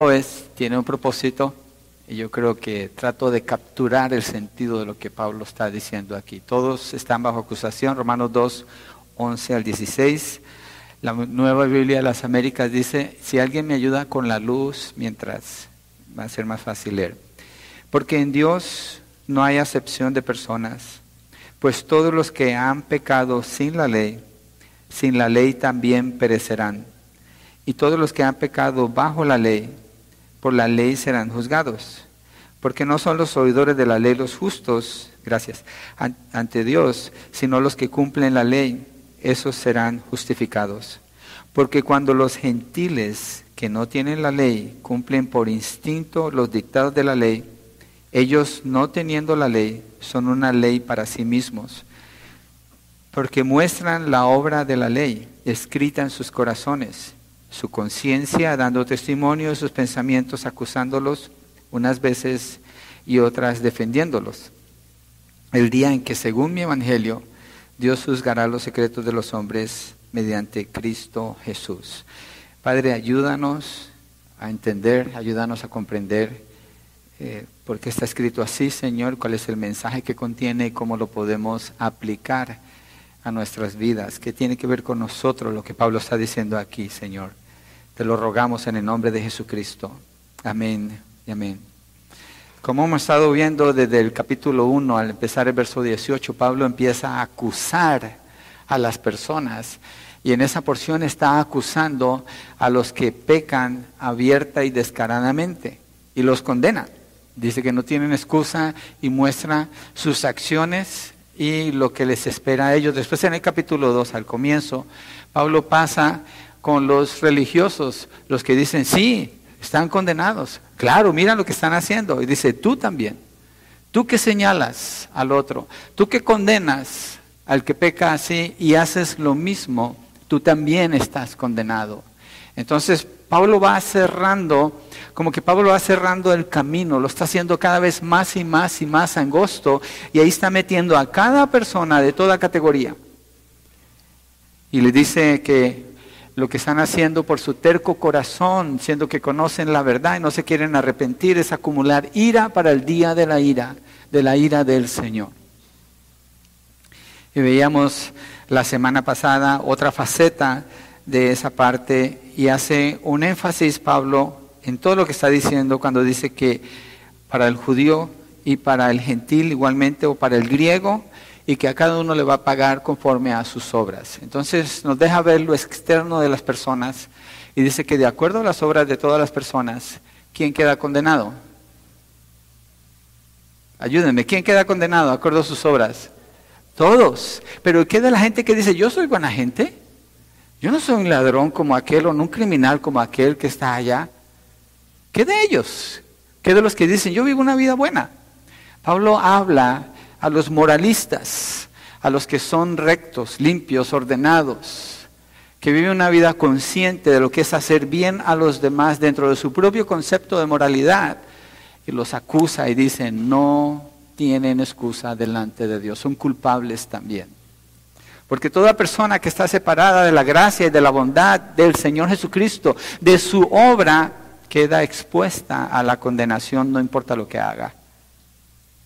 es, tiene un propósito y yo creo que trato de capturar el sentido de lo que Pablo está diciendo aquí. Todos están bajo acusación, Romanos 2, 11 al 16. La nueva Biblia de las Américas dice, si alguien me ayuda con la luz mientras va a ser más fácil leer. Porque en Dios no hay acepción de personas, pues todos los que han pecado sin la ley, sin la ley también perecerán. Y todos los que han pecado bajo la ley, por la ley serán juzgados. Porque no son los oidores de la ley los justos, gracias, ante Dios, sino los que cumplen la ley, esos serán justificados. Porque cuando los gentiles que no tienen la ley cumplen por instinto los dictados de la ley, ellos no teniendo la ley son una ley para sí mismos, porque muestran la obra de la ley escrita en sus corazones su conciencia dando testimonio de sus pensamientos, acusándolos unas veces y otras defendiéndolos. El día en que, según mi evangelio, Dios juzgará los secretos de los hombres mediante Cristo Jesús. Padre, ayúdanos a entender, ayúdanos a comprender eh, por qué está escrito así, Señor, cuál es el mensaje que contiene y cómo lo podemos aplicar nuestras vidas, que tiene que ver con nosotros lo que Pablo está diciendo aquí, Señor. Te lo rogamos en el nombre de Jesucristo. Amén y amén. Como hemos estado viendo desde el capítulo 1, al empezar el verso 18, Pablo empieza a acusar a las personas. Y en esa porción está acusando a los que pecan abierta y descaradamente y los condena. Dice que no tienen excusa y muestra sus acciones y lo que les espera a ellos. Después en el capítulo 2, al comienzo, Pablo pasa con los religiosos, los que dicen, sí, están condenados. Claro, mira lo que están haciendo. Y dice, tú también. Tú que señalas al otro, tú que condenas al que peca así y haces lo mismo, tú también estás condenado. Entonces, Pablo va cerrando, como que Pablo va cerrando el camino, lo está haciendo cada vez más y más y más angosto, y ahí está metiendo a cada persona de toda categoría. Y le dice que lo que están haciendo por su terco corazón, siendo que conocen la verdad y no se quieren arrepentir, es acumular ira para el día de la ira, de la ira del Señor. Y veíamos la semana pasada otra faceta de esa parte y hace un énfasis Pablo en todo lo que está diciendo cuando dice que para el judío y para el gentil igualmente o para el griego y que a cada uno le va a pagar conforme a sus obras. Entonces nos deja ver lo externo de las personas y dice que de acuerdo a las obras de todas las personas, ¿quién queda condenado? Ayúdenme, ¿quién queda condenado de acuerdo a sus obras? Todos. Pero ¿qué de la gente que dice, yo soy buena gente? Yo no soy un ladrón como aquel o no un criminal como aquel que está allá. ¿Qué de ellos? ¿Qué de los que dicen, yo vivo una vida buena? Pablo habla a los moralistas, a los que son rectos, limpios, ordenados, que viven una vida consciente de lo que es hacer bien a los demás dentro de su propio concepto de moralidad, y los acusa y dice, no tienen excusa delante de Dios, son culpables también. Porque toda persona que está separada de la gracia y de la bondad del Señor Jesucristo, de su obra, queda expuesta a la condenación, no importa lo que haga.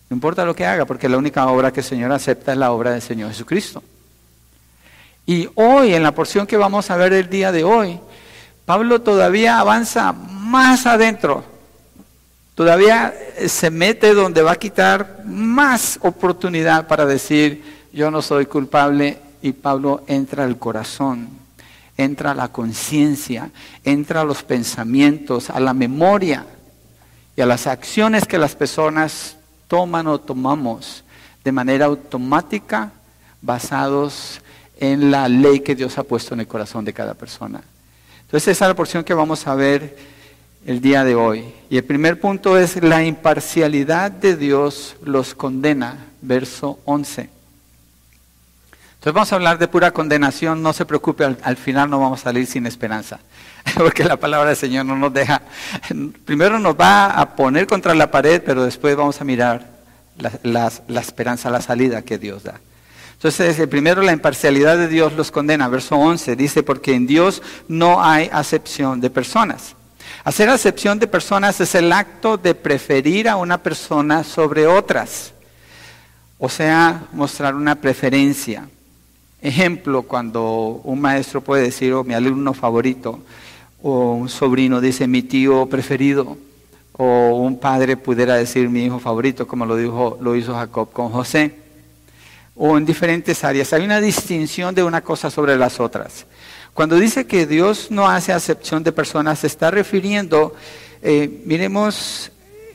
No importa lo que haga, porque la única obra que el Señor acepta es la obra del Señor Jesucristo. Y hoy, en la porción que vamos a ver el día de hoy, Pablo todavía avanza más adentro. Todavía se mete donde va a quitar más oportunidad para decir, yo no soy culpable, y Pablo entra al corazón, entra a la conciencia, entra a los pensamientos, a la memoria y a las acciones que las personas toman o tomamos de manera automática basados en la ley que Dios ha puesto en el corazón de cada persona. Entonces esa es la porción que vamos a ver el día de hoy. Y el primer punto es la imparcialidad de Dios los condena, verso 11. Entonces vamos a hablar de pura condenación, no se preocupe, al, final no vamos a salir sin esperanza, porque la palabra del Señor no nos deja, primero nos va a poner contra la pared, pero después vamos a mirar la, la esperanza, la salida que Dios da. Entonces, primero, la imparcialidad de Dios los condena. Verso 11 dice, porque en Dios no hay acepción de personas. Hacer acepción de personas es el acto de preferir a una persona sobre otras, o sea, mostrar una preferencia. Ejemplo, cuando un maestro puede decir, oh, mi alumno favorito, o un sobrino dice, mi tío preferido, o un padre pudiera decir, mi hijo favorito, como lo, dijo, lo hizo Jacob con José, o en diferentes áreas. Hay una distinción de una cosa sobre las otras. Cuando dice que Dios no hace acepción de personas, se está refiriendo, eh, miremos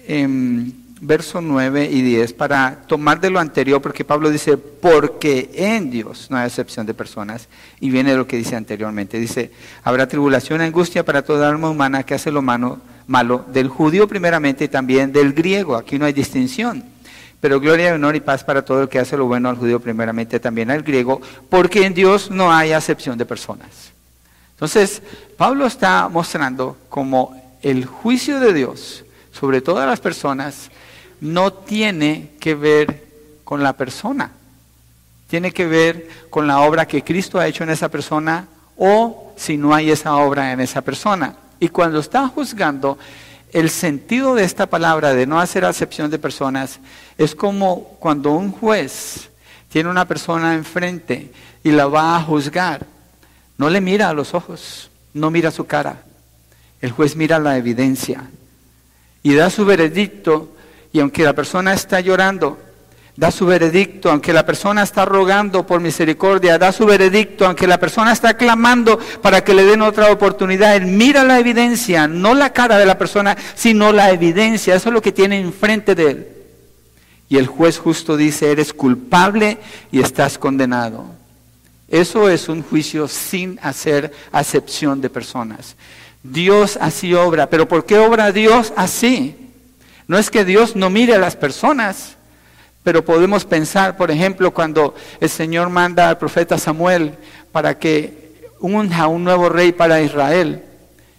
en verso 9 y 10, para tomar de lo anterior, porque Pablo dice, porque en Dios no hay acepción de personas, y viene lo que dice anteriormente. Dice, habrá tribulación, angustia para toda alma humana que hace lo malo, malo, del judío primeramente y también del griego. Aquí no hay distinción. Pero gloria, honor y paz para todo el que hace lo bueno al judío primeramente, también al griego, porque en Dios no hay acepción de personas. Entonces, Pablo está mostrando como el juicio de Dios sobre todas las personas no tiene que ver con la persona, tiene que ver con la obra que Cristo ha hecho en esa persona o si no hay esa obra en esa persona. Y cuando está juzgando, el sentido de esta palabra de no hacer acepción de personas es como cuando un juez tiene una persona enfrente y la va a juzgar. No le mira a los ojos, no mira su cara. El juez mira la evidencia y da su veredicto y aunque la persona está llorando, da su veredicto, aunque la persona está rogando por misericordia, da su veredicto, aunque la persona está clamando para que le den otra oportunidad, él mira la evidencia, no la cara de la persona, sino la evidencia, eso es lo que tiene enfrente de él. Y el juez justo dice, eres culpable y estás condenado. Eso es un juicio sin hacer acepción de personas. Dios así obra, pero ¿por qué obra Dios así? No es que Dios no mire a las personas, pero podemos pensar, por ejemplo, cuando el Señor manda al profeta Samuel para que unja un nuevo rey para Israel.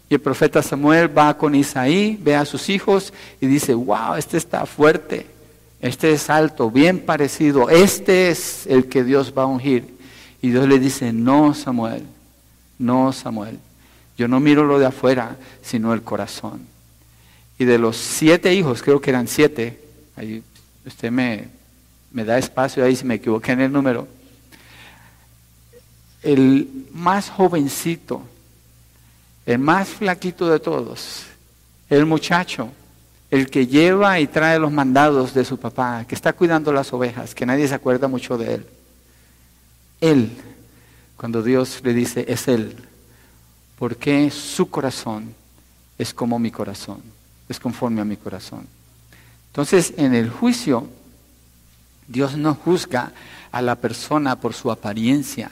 Y el profeta Samuel va con Isaí, ve a sus hijos y dice, wow, este está fuerte, este es alto, bien parecido, este es el que Dios va a ungir. Y Dios le dice, no, Samuel, no, Samuel, yo no miro lo de afuera, sino el corazón. Y de los siete hijos, creo que eran siete, ahí usted me, me da espacio ahí si me equivoqué en el número, el más jovencito, el más flaquito de todos, el muchacho, el que lleva y trae los mandados de su papá, que está cuidando las ovejas, que nadie se acuerda mucho de él. Él, cuando Dios le dice, es Él, porque su corazón es como mi corazón, es conforme a mi corazón. Entonces, en el juicio, Dios no juzga a la persona por su apariencia,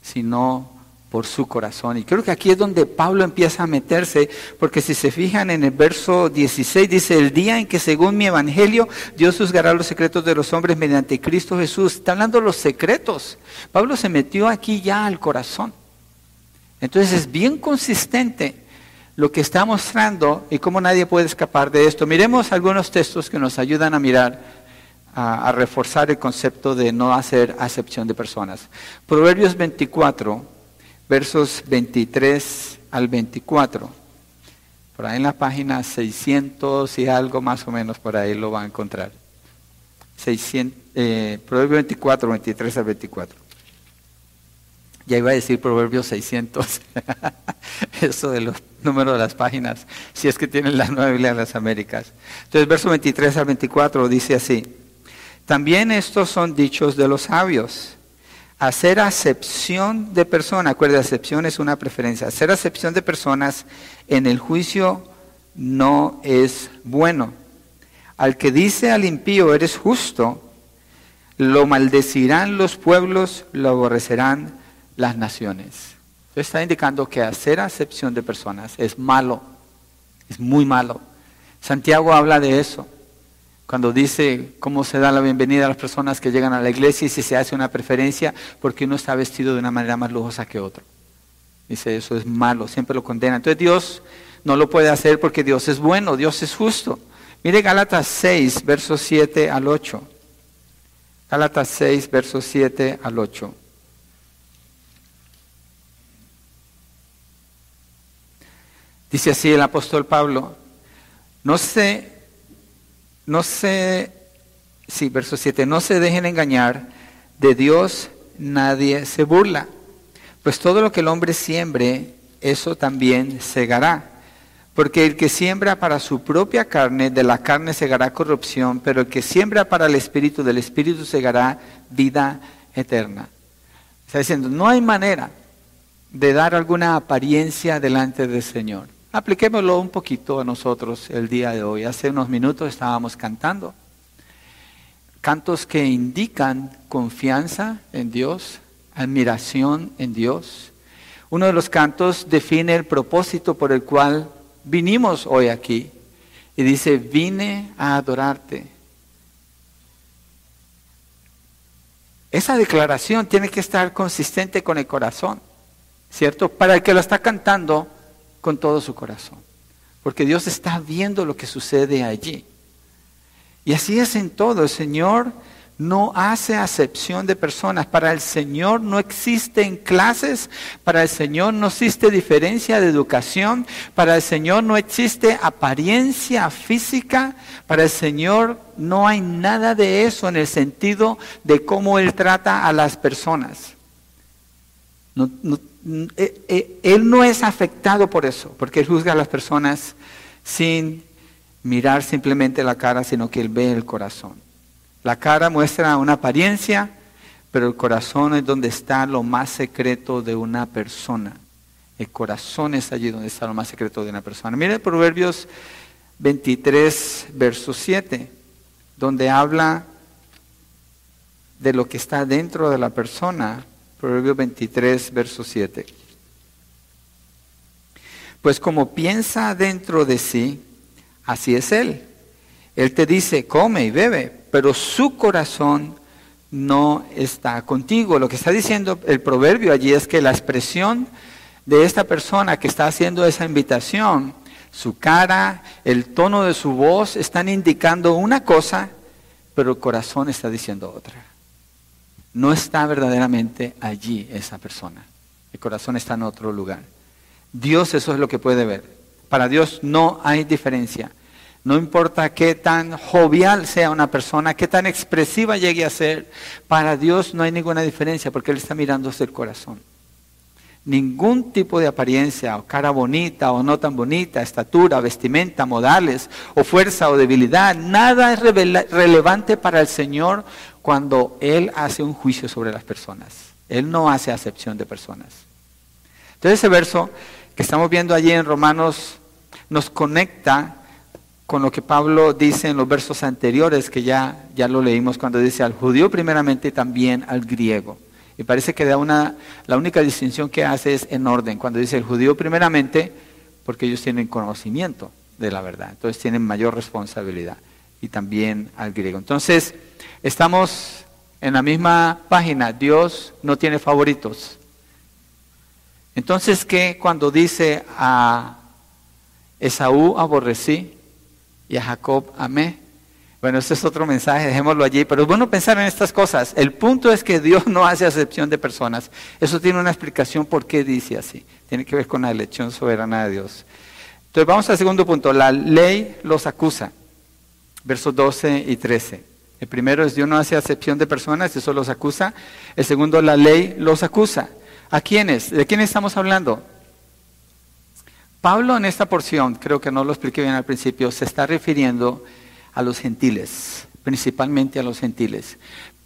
sino por su corazón. Y creo que aquí es donde Pablo empieza a meterse, porque si se fijan en el verso 16, dice, el día en que según mi evangelio Dios juzgará los secretos de los hombres mediante Cristo Jesús. Está hablando de los secretos. Pablo se metió aquí ya al corazón. Entonces es bien consistente lo que está mostrando y cómo nadie puede escapar de esto. Miremos algunos textos que nos ayudan a mirar a, reforzar el concepto de no hacer acepción de personas. Proverbios 24, versos 23 al 24. Por ahí en la página 600 y algo más o menos, por ahí lo va a encontrar. 600, Proverbios 24, 23 al 24. Ya iba a decir Proverbios 600. Eso de los números de las páginas, si es que tienen la nueva Biblia de las Américas. Entonces, verso 23 al 24 dice así. También estos son dichos de los sabios. Hacer acepción de personas, acuerde, acepción es una preferencia. Hacer acepción de personas en el juicio no es bueno. Al que dice al impío, eres justo, lo maldecirán los pueblos, lo aborrecerán las naciones. está indicando que hacer acepción de personas es malo, es muy malo. Santiago habla de eso cuando dice cómo se da la bienvenida a las personas que llegan a la iglesia y si se hace una preferencia porque uno está vestido de una manera más lujosa que otro. Dice, eso es malo, siempre lo condena. Entonces Dios no lo puede hacer porque Dios es bueno, Dios es justo. Mire Gálatas 6, versos 7 al 8. Gálatas 6, versos 7 al 8. Dice así el apóstol Pablo, no se, no se, sí, verso 7, no se dejen engañar, de Dios nadie se burla, pues todo lo que el hombre siembre, eso también segará. Porque el que siembra para su propia carne, de la carne segará corrupción, pero el que siembra para el Espíritu, del Espíritu segará vida eterna. Está diciendo, no hay manera de dar alguna apariencia delante del Señor. Apliquémoslo un poquito a nosotros el día de hoy. Hace unos minutos estábamos cantando. Cantos que indican confianza en Dios, admiración en Dios. Uno de los cantos define el propósito por el cual vinimos hoy aquí. Y dice, vine a adorarte. Esa declaración tiene que estar consistente con el corazón, ¿cierto? Para el que lo está cantando con todo su corazón. Porque Dios está viendo lo que sucede allí. Y así es en todo. El Señor no hace acepción de personas. Para el Señor no existen clases, para el Señor no existe diferencia de educación, para el Señor no existe apariencia física, para el Señor no hay nada de eso en el sentido de cómo Él trata a las personas. Eh, eh, él no es afectado por eso, porque juzga a las personas sin mirar simplemente la cara, sino que Él ve el corazón. La cara muestra una apariencia, pero el corazón es donde está lo más secreto de una persona. El corazón es allí donde está lo más secreto de una persona. Mire Proverbios 23, verso 7, donde habla de lo que está dentro de la persona. Proverbios 23, verso 7. Pues como piensa dentro de sí, así es él. Él te dice, come y bebe, pero su corazón no está contigo. Lo que está diciendo el proverbio allí es que la expresión de esta persona que está haciendo esa invitación, su cara, el tono de su voz están indicando una cosa, pero el corazón está diciendo otra. No está verdaderamente allí esa persona. El corazón está en otro lugar. Dios eso es lo que puede ver. Para Dios no hay diferencia. No importa qué tan jovial sea una persona, qué tan expresiva llegue a ser, para Dios no hay ninguna diferencia porque Él está mirando hacia el corazón. Ningún tipo de apariencia, o cara bonita o no tan bonita, estatura, vestimenta, modales, o fuerza o debilidad, nada es relevante para el Señor cuando Él hace un juicio sobre las personas. Él no hace acepción de personas. Entonces ese verso que estamos viendo allí en Romanos nos conecta con lo que Pablo dice en los versos anteriores, que ya, ya lo leímos cuando dice al judío primeramente y también al griego. Y parece que da una, la única distinción que hace es en orden, cuando dice el judío primeramente, porque ellos tienen conocimiento de la verdad, entonces tienen mayor responsabilidad, y también al griego. Entonces, estamos en la misma página, Dios no tiene favoritos. Entonces, ¿qué cuando dice a Esaú aborrecí? y a Jacob amé. Bueno, este es otro mensaje, dejémoslo allí, pero es bueno pensar en estas cosas. El punto es que Dios no hace acepción de personas. Eso tiene una explicación por qué dice así. Tiene que ver con la elección soberana de Dios. Entonces vamos al segundo punto. La ley los acusa. Versos 12 y 13. El primero es Dios no hace acepción de personas, eso los acusa. El segundo, la ley los acusa. ¿A quiénes? ¿De quién estamos hablando? Pablo en esta porción, creo que no lo expliqué bien al principio, se está refiriendo a los gentiles, principalmente a los gentiles.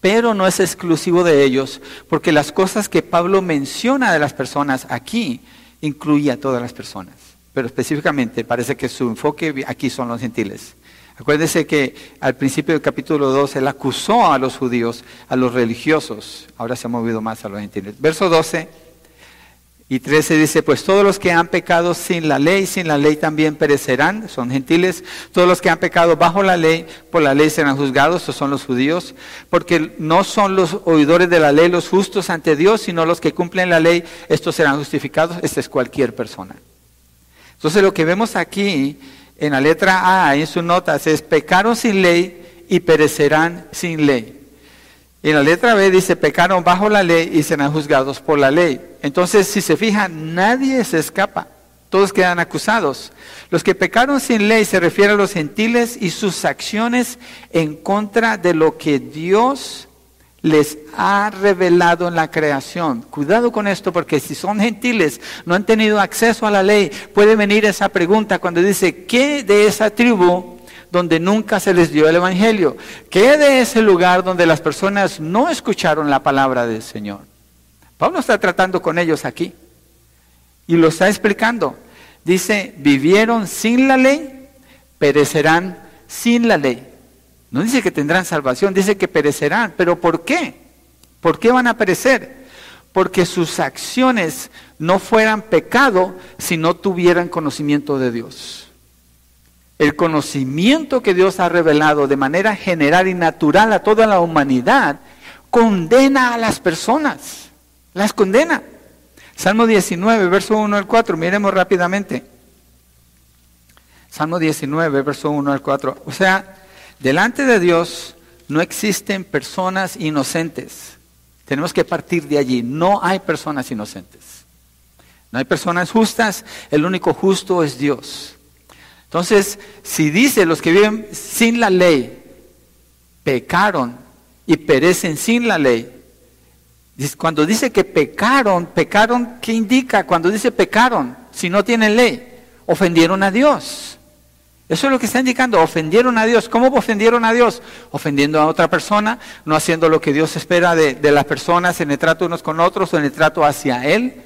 Pero no es exclusivo de ellos, porque las cosas que Pablo menciona de las personas aquí incluye a todas las personas. Pero específicamente parece que su enfoque aquí son los gentiles. Acuérdense que al principio del capítulo 2 él acusó a los judíos, a los religiosos. Ahora se ha movido más a los gentiles. Verso 12 y 13 dice, pues todos los que han pecado sin la ley, sin la ley también perecerán, son gentiles. Todos los que han pecado bajo la ley, por la ley serán juzgados, estos son los judíos. Porque no son los oidores de la ley los justos ante Dios, sino los que cumplen la ley, estos serán justificados. Esta es cualquier persona. Entonces lo que vemos aquí en la letra A, en sus notas, es pecaron sin ley y perecerán sin ley. Y en la letra B dice, pecaron bajo la ley y serán juzgados por la ley. Entonces, si se fijan, nadie se escapa. Todos quedan acusados. Los que pecaron sin ley se refieren a los gentiles y sus acciones en contra de lo que Dios les ha revelado en la creación. Cuidado con esto porque si son gentiles, no han tenido acceso a la ley, puede venir esa pregunta cuando dice, ¿qué de esa tribu donde nunca se les dio el Evangelio? ¿Qué de ese lugar donde las personas no escucharon la palabra del Señor? Pablo está tratando con ellos aquí y lo está explicando. Dice, vivieron sin la ley, perecerán sin la ley. No dice que tendrán salvación, dice que perecerán. ¿Pero por qué? ¿Por qué van a perecer? Porque sus acciones no fueran pecado si no tuvieran conocimiento de Dios. El conocimiento que Dios ha revelado de manera general y natural a toda la humanidad condena a las personas. Las condena. Salmo 19, verso 1 al 4. Miremos rápidamente. Salmo 19, verso 1 al 4. O sea, Delante de Dios no existen personas inocentes. Tenemos que partir de allí. No hay personas inocentes. No hay personas justas. El único justo es Dios. Entonces, si dice los que viven sin la ley, pecaron y perecen sin la ley, cuando dice que pecaron, pecaron, ¿qué indica? Cuando dice pecaron, si no tienen ley, ofendieron a Dios. Eso es lo que está indicando. Ofendieron a Dios. ¿Cómo ofendieron a Dios? Ofendiendo a otra persona, no haciendo lo que Dios espera de, las personas en el trato unos con otros o en el trato hacia Él.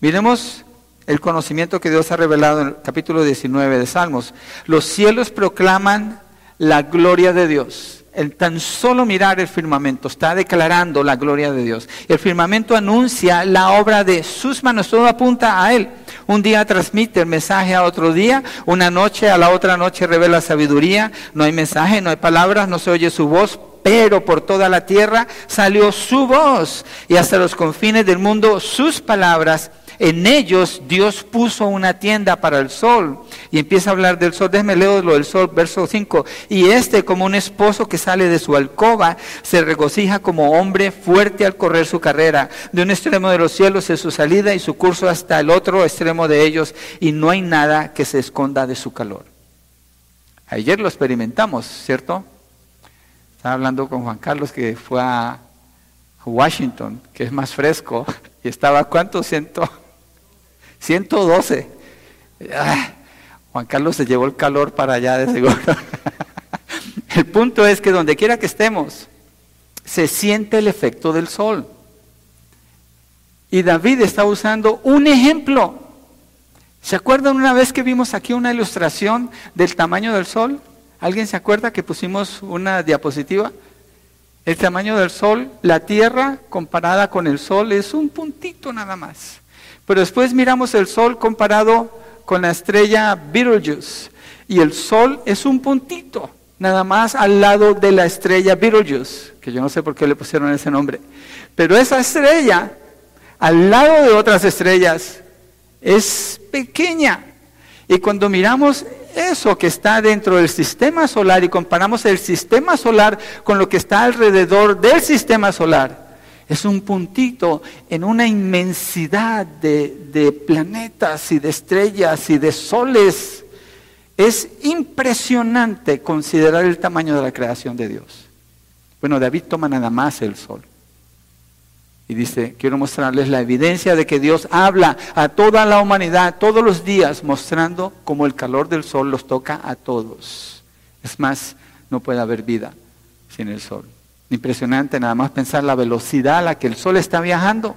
Miremos el conocimiento que Dios ha revelado en el capítulo 19 de Salmos. Los cielos proclaman la gloria de Dios. El tan solo mirar el firmamento está declarando la gloria de Dios. El firmamento anuncia la obra de sus manos, todo apunta a Él. Un día transmite el mensaje a otro día, una noche a la otra noche revela sabiduría, no hay mensaje, no hay palabras, no se oye su voz, pero por toda la tierra salió su voz y hasta los confines del mundo sus palabras en ellos Dios puso una tienda para el sol. Y empieza a hablar del sol. Déjeme leer lo del sol, verso 5. Y este, como un esposo que sale de su alcoba, se regocija como hombre fuerte al correr su carrera. De un extremo de los cielos es su salida y su curso hasta el otro extremo de ellos. Y no hay nada que se esconda de su calor. Ayer lo experimentamos, ¿cierto? Estaba hablando con Juan Carlos que fue a Washington, que es más fresco, y estaba, ¿cuánto? Ciento, 112. Ah, Juan Carlos se llevó el calor para allá de seguro. el punto es que donde quiera que estemos, se siente el efecto del sol. Y David está usando un ejemplo. ¿Se acuerdan una vez que vimos aquí una ilustración del tamaño del sol? ¿Alguien se acuerda que pusimos una diapositiva? El tamaño del sol, la tierra comparada con el sol es un puntito nada más. Pero después miramos el Sol comparado con la estrella Betelgeuse. Y el Sol es un puntito, nada más al lado de la estrella Betelgeuse, que yo no sé por qué le pusieron ese nombre. Pero esa estrella, al lado de otras estrellas, es pequeña. Y cuando miramos eso que está dentro del sistema solar y comparamos el sistema solar con lo que está alrededor del sistema solar, es un puntito en una inmensidad de, planetas y de estrellas y de soles. Es impresionante considerar el tamaño de la creación de Dios. Bueno, David toma nada más el sol. Y dice, quiero mostrarles la evidencia de que Dios habla a toda la humanidad todos los días, mostrando cómo el calor del sol los toca a todos. Es más, no puede haber vida sin el sol. Impresionante nada más pensar la velocidad a la que el Sol está viajando.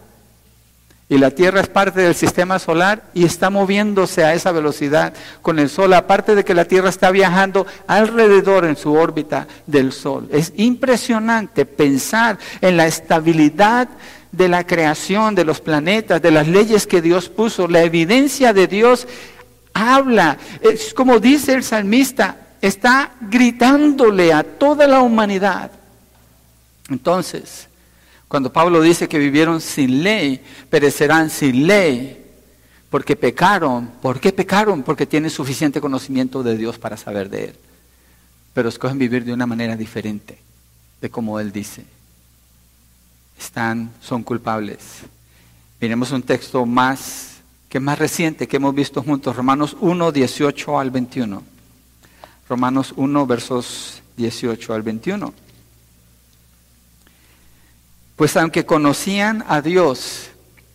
Y la Tierra es parte del sistema solar y está moviéndose a esa velocidad con el Sol, aparte de que la Tierra está viajando alrededor en su órbita del Sol. Es impresionante pensar en la estabilidad de la creación, de los planetas, de las leyes que Dios puso. La evidencia de Dios habla. Es como dice el salmista, está gritándole a toda la humanidad entonces, cuando Pablo dice que vivieron sin ley, perecerán sin ley, porque pecaron. ¿Por qué pecaron? Porque tienen suficiente conocimiento de Dios para saber de Él. Pero escogen vivir de una manera diferente de como Él dice. Están, son culpables. Miremos un texto más que más reciente, que hemos visto juntos, Romanos 1, 18 al 21. Romanos 1, versos 18 al 21. Pues aunque conocían a Dios,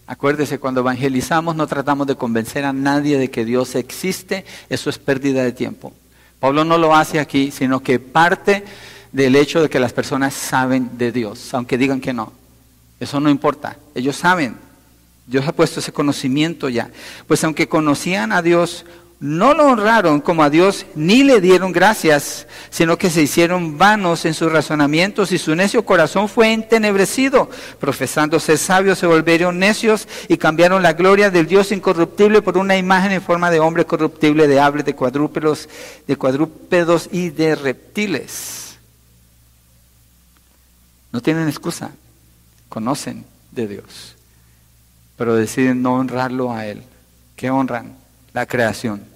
acuérdese, cuando evangelizamos no tratamos de convencer a nadie de que Dios existe, eso es pérdida de tiempo. Pablo no lo hace aquí, sino que parte del hecho de que las personas saben de Dios, aunque digan que no. Eso no importa, ellos saben. Dios ha puesto ese conocimiento ya. Pues aunque conocían a Dios, no lo honraron como a Dios ni le dieron gracias, sino que se hicieron vanos en sus razonamientos y su necio corazón fue entenebrecido. Profesando ser sabios se volvieron necios y cambiaron la gloria del Dios incorruptible por una imagen en forma de hombre corruptible, de aves, de cuadrúpedos, de cuadrúpedos y de reptiles. No tienen excusa, conocen de Dios, pero deciden no honrarlo a Él. ¿Qué honran? La creación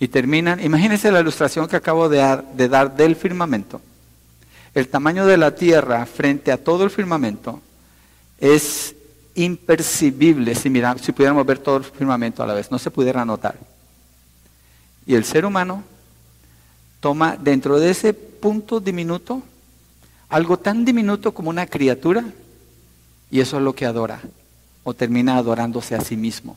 y terminan, imagínense la ilustración que acabo de dar, de dar del firmamento. El tamaño de la tierra frente a todo el firmamento es impercibible si, si pudiéramos ver todo el firmamento a la vez, no se pudiera notar. Y el ser humano toma dentro de ese punto diminuto algo tan diminuto como una criatura y eso es lo que adora o termina adorándose a sí mismo.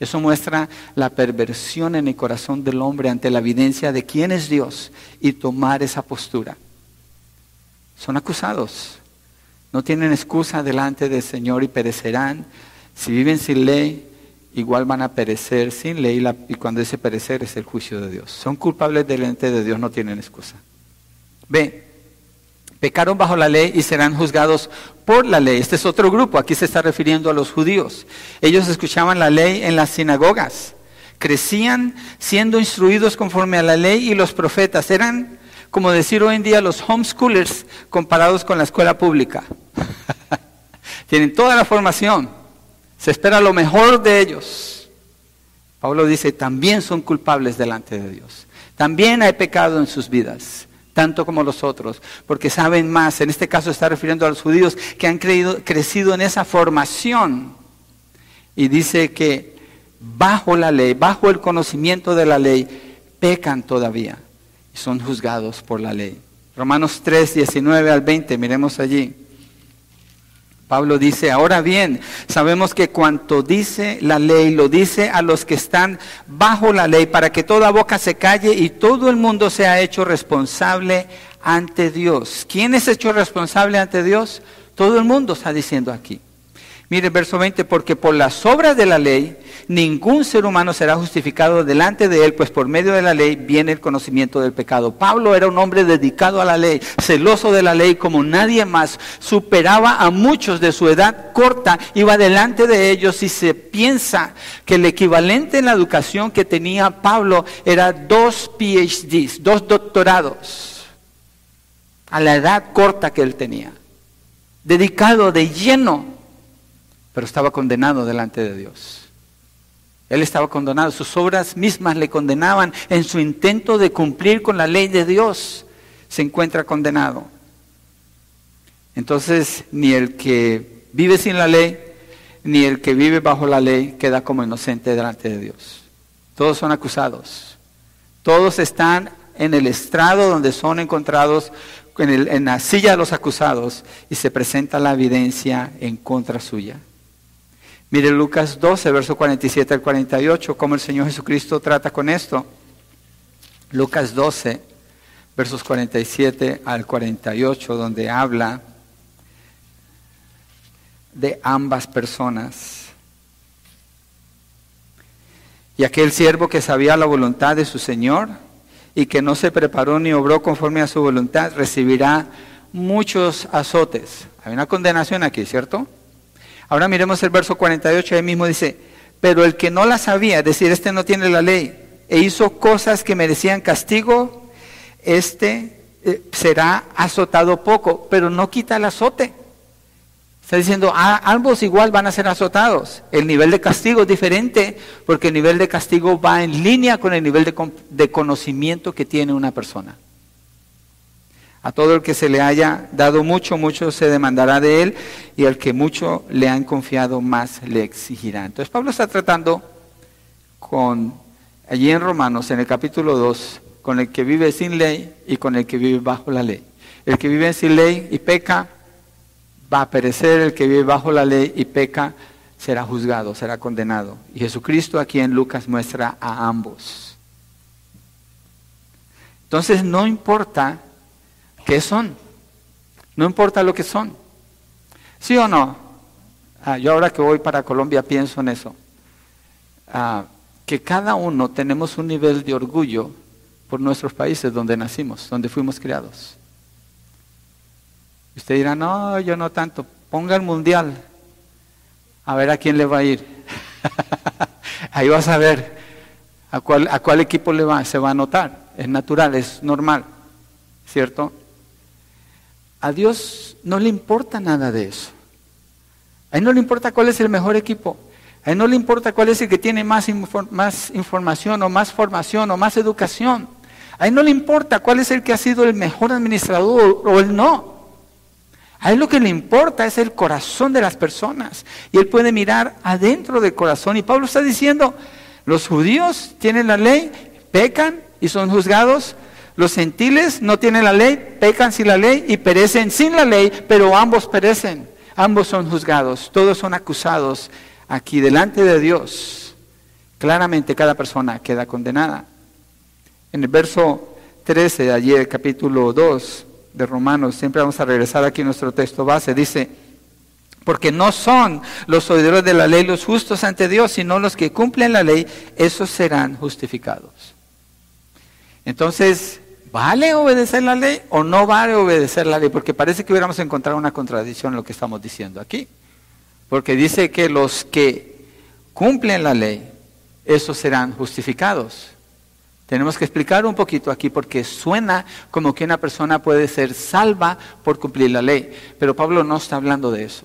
Eso muestra la perversión en el corazón del hombre ante la evidencia de quién es Dios y tomar esa postura. Son acusados. No tienen excusa delante del Señor y perecerán. Si viven sin ley, igual van a perecer sin ley y cuando ese perecer es el juicio de Dios. Son culpables delante de Dios, no tienen excusa. Ve, pecaron bajo la ley y serán juzgados por la ley. Este es otro grupo, aquí se está refiriendo a los judíos. Ellos escuchaban la ley en las sinagogas, crecían siendo instruidos conforme a la ley y los profetas. Eran, como decir hoy en día, los homeschoolers comparados con la escuela pública. Tienen toda la formación, se espera lo mejor de ellos. Pablo dice, también son culpables delante de Dios. También hay pecado en sus vidas tanto como los otros, porque saben más. En este caso está refiriendo a los judíos que han creído, crecido en esa formación. Y dice que bajo la ley, bajo el conocimiento de la ley, pecan todavía y son juzgados por la ley. Romanos 3, 19 al 20, miremos allí. Pablo dice, ahora bien, sabemos que cuanto dice la ley, lo dice a los que están bajo la ley, para que toda boca se calle y todo el mundo sea hecho responsable ante Dios. ¿Quién es hecho responsable ante Dios? Todo el mundo está diciendo aquí. Mire verso 20, porque por las obras de la ley ningún ser humano será justificado delante de él, pues por medio de la ley viene el conocimiento del pecado. Pablo era un hombre dedicado a la ley, celoso de la ley como nadie más, superaba a muchos de su edad corta, iba delante de ellos y se piensa que el equivalente en la educación que tenía Pablo era dos PhDs, dos doctorados, a la edad corta que él tenía, dedicado de lleno, pero estaba condenado delante de Dios. Él estaba condenado, sus obras mismas le condenaban. En su intento de cumplir con la ley de Dios, se encuentra condenado. Entonces, ni el que vive sin la ley, ni el que vive bajo la ley queda como inocente delante de Dios. Todos son acusados. Todos están en el estrado donde son encontrados en, en la silla de los acusados y se presenta la evidencia en contra suya. Mire Lucas 12, verso 47 al 48, cómo el Señor Jesucristo trata con esto. Lucas 12, versos 47 al 48, donde habla de ambas personas. Y aquel siervo que sabía la voluntad de su Señor y que no se preparó ni obró conforme a su voluntad, recibirá muchos azotes. Hay una condenación aquí, ¿cierto? Ahora miremos el verso 48, ahí mismo dice, pero el que no la sabía, es decir, este no tiene la ley, e hizo cosas que merecían castigo, este eh, será azotado poco, pero no quita el azote. Está diciendo, ah, ambos igual van a ser azotados. El nivel de castigo es diferente porque el nivel de castigo va en línea con el nivel de conocimiento que tiene una persona. A todo el que se le haya dado mucho, mucho se demandará de él, y al que mucho le han confiado, más le exigirá. Entonces Pablo está tratando con, allí en Romanos, en el capítulo 2, con el que vive sin ley y con el que vive bajo la ley. El que vive sin ley y peca va a perecer, el que vive bajo la ley y peca será juzgado, será condenado. Y Jesucristo aquí en Lucas muestra a ambos. Entonces no importa ¿Qué son? No importa lo que son. ¿Sí o no? Ah, yo ahora que voy para Colombia pienso en eso. Ah, que cada uno tenemos un nivel de orgullo por nuestros países donde nacimos, donde fuimos criados. Usted dirá, no, yo no tanto. Ponga el mundial. A ver a quién le va a ir. Ahí vas a ver a cuál, a cuál equipo le va, se va a notar. Es natural, es normal. ¿Cierto? A Dios no le importa nada de eso. A Él no le importa cuál es el mejor equipo. A Él no le importa cuál es el que tiene más, más información o más formación o más educación. A Él no le importa cuál es el que ha sido el mejor administrador o el no. A Él lo que le importa es el corazón de las personas. Y Él puede mirar adentro del corazón. Y Pablo está diciendo, los judíos tienen la ley, pecan y son juzgados. Los gentiles no tienen la ley, pecan sin la ley y perecen sin la ley, pero ambos perecen, ambos son juzgados, todos son acusados aquí delante de Dios. Claramente cada persona queda condenada. En el verso 13 de ayer, capítulo 2 de Romanos, siempre vamos a regresar aquí a nuestro texto base, dice, porque no son los oidores de la ley los justos ante Dios, sino los que cumplen la ley, esos serán justificados. Entonces, ¿Vale obedecer la ley o no vale obedecer la ley? Porque parece que hubiéramos encontrado una contradicción en lo que estamos diciendo aquí. Porque dice que los que cumplen la ley, esos serán justificados. Tenemos que explicar un poquito aquí porque suena como que una persona puede ser salva por cumplir la ley. Pero Pablo no está hablando de eso.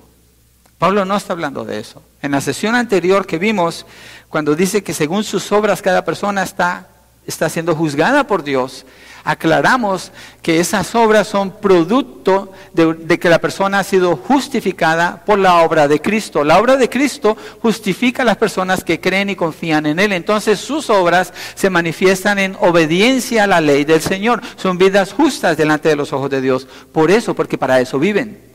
Pablo no está hablando de eso. En la sesión anterior que vimos, cuando dice que según sus obras cada persona está, está siendo juzgada por Dios, aclaramos que esas obras son producto de, que la persona ha sido justificada por la obra de Cristo. La obra de Cristo justifica a las personas que creen y confían en Él. Entonces sus obras se manifiestan en obediencia a la ley del Señor. Son vidas justas delante de los ojos de Dios. Por eso, porque para eso viven.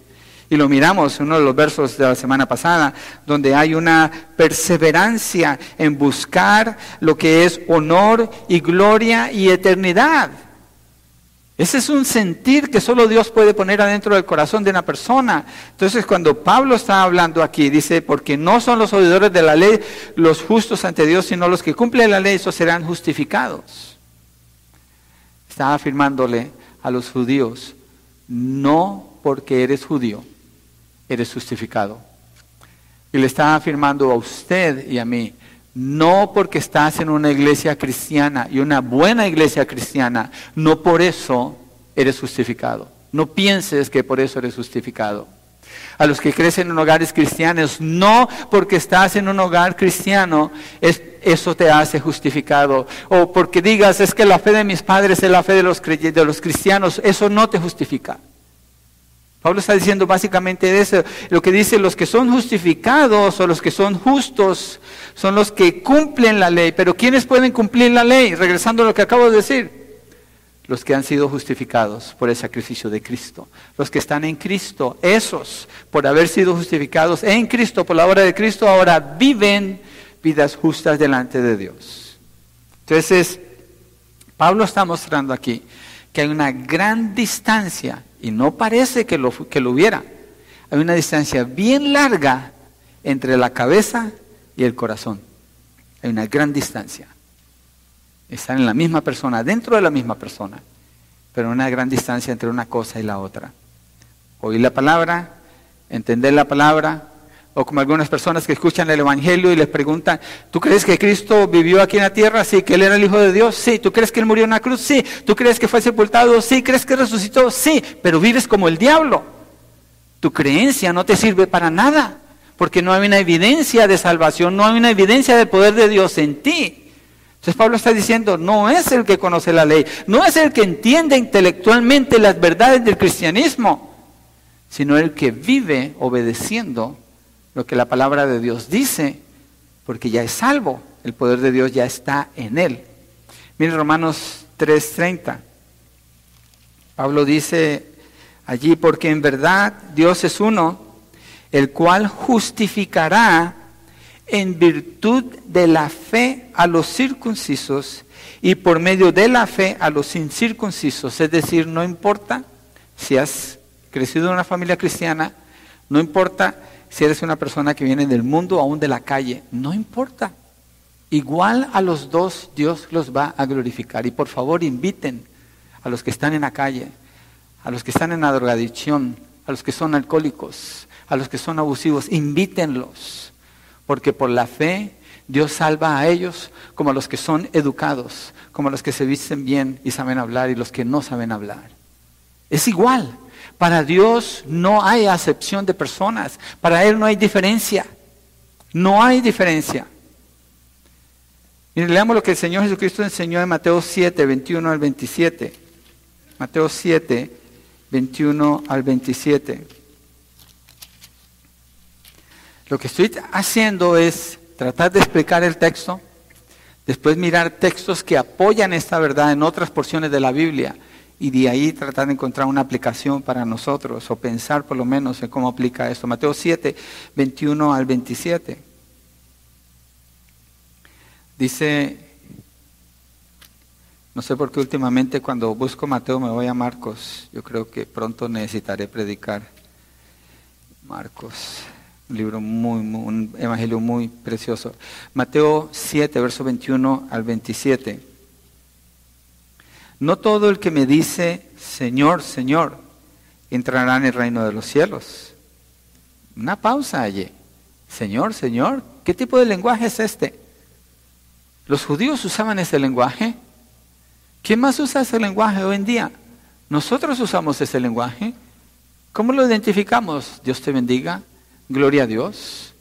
Y lo miramos en uno de los versos de la semana pasada, donde hay una perseverancia en buscar lo que es honor y gloria y eternidad. Ese es un sentir que solo Dios puede poner adentro del corazón de una persona. Entonces, cuando Pablo está hablando aquí, dice, porque no son los oidores de la ley los justos ante Dios, sino los que cumplen la ley, esos serán justificados. Está afirmándole a los judíos, no porque eres judío, eres justificado. Y le está afirmando a usted y a mí, no porque estás en una iglesia cristiana y una buena iglesia cristiana, no por eso eres justificado. No pienses que por eso eres justificado. A los que crecen en hogares cristianos, no porque estás en un hogar cristiano, eso te hace justificado. O porque digas, es que la fe de mis padres es la fe de los, de los cristianos, eso no te justifica. Pablo está diciendo básicamente eso. Lo que dice los que son justificados o los que son justos son los que cumplen la ley. Pero ¿quiénes pueden cumplir la ley? Regresando a lo que acabo de decir. Los que han sido justificados por el sacrificio de Cristo. Los que están en Cristo. Esos, por haber sido justificados en Cristo, por la obra de Cristo, ahora viven vidas justas delante de Dios. Entonces, Pablo está mostrando aquí que hay una gran distancia y no parece que lo, que lo hubiera. Hay una distancia bien larga entre la cabeza y el corazón. Hay una gran distancia. Están en la misma persona, dentro de la misma persona, pero una gran distancia entre una cosa y la otra. Oír la palabra, entender la palabra, o como algunas personas que escuchan el Evangelio y les preguntan, ¿tú crees que Cristo vivió aquí en la tierra? Sí, que Él era el Hijo de Dios. Sí, ¿tú crees que Él murió en la cruz? Sí, ¿tú crees que fue sepultado? Sí, ¿crees que resucitó? Sí, pero vives como el diablo. Tu creencia no te sirve para nada, porque no hay una evidencia de salvación, no hay una evidencia del poder de Dios en ti. Entonces Pablo está diciendo, no es el que conoce la ley, no es el que entiende intelectualmente las verdades del cristianismo, sino el que vive obedeciendo lo que la palabra de Dios dice, porque ya es salvo, el poder de Dios ya está en él. Miren Romanos 3:30. Pablo dice allí, porque en verdad Dios es uno, el cual justificará en virtud de la fe a los circuncisos y por medio de la fe a los incircuncisos. Es decir, no importa si has crecido en una familia cristiana, no importa si eres una persona que viene del mundo aún de la calle, no importa. Igual a los dos Dios los va a glorificar. Y por favor inviten a los que están en la calle, a los que están en la drogadicción, a los que son alcohólicos, a los que son abusivos, invítenlos porque por la fe Dios salva a ellos como a los que son educados, como a los que se visten bien y saben hablar y los que no saben hablar. Es igual. Para Dios no hay acepción de personas. Para Él no hay diferencia. No hay diferencia. Y leamos lo que el Señor Jesucristo enseñó en Mateo 7, 21 al 27. Mateo 7, 21 al 27. Lo que estoy haciendo es tratar de explicar el texto, después mirar textos que apoyan esta verdad en otras porciones de la Biblia y de ahí tratar de encontrar una aplicación para nosotros o pensar por lo menos en cómo aplica esto. Mateo 7, 21 al 27. Dice, no sé por qué últimamente cuando busco Mateo me voy a Marcos. Yo creo que pronto necesitaré predicar Marcos. Un libro muy, un evangelio muy precioso. Mateo 7, verso 21 al 27. No todo el que me dice, Señor, Señor, entrará en el reino de los cielos. Una pausa allí. Señor, Señor, ¿qué tipo de lenguaje es este? Los judíos usaban ese lenguaje. ¿Quién más usa ese lenguaje hoy en día? Nosotros usamos ese lenguaje. ¿Cómo lo identificamos? Dios te bendiga. Gloria a Dios.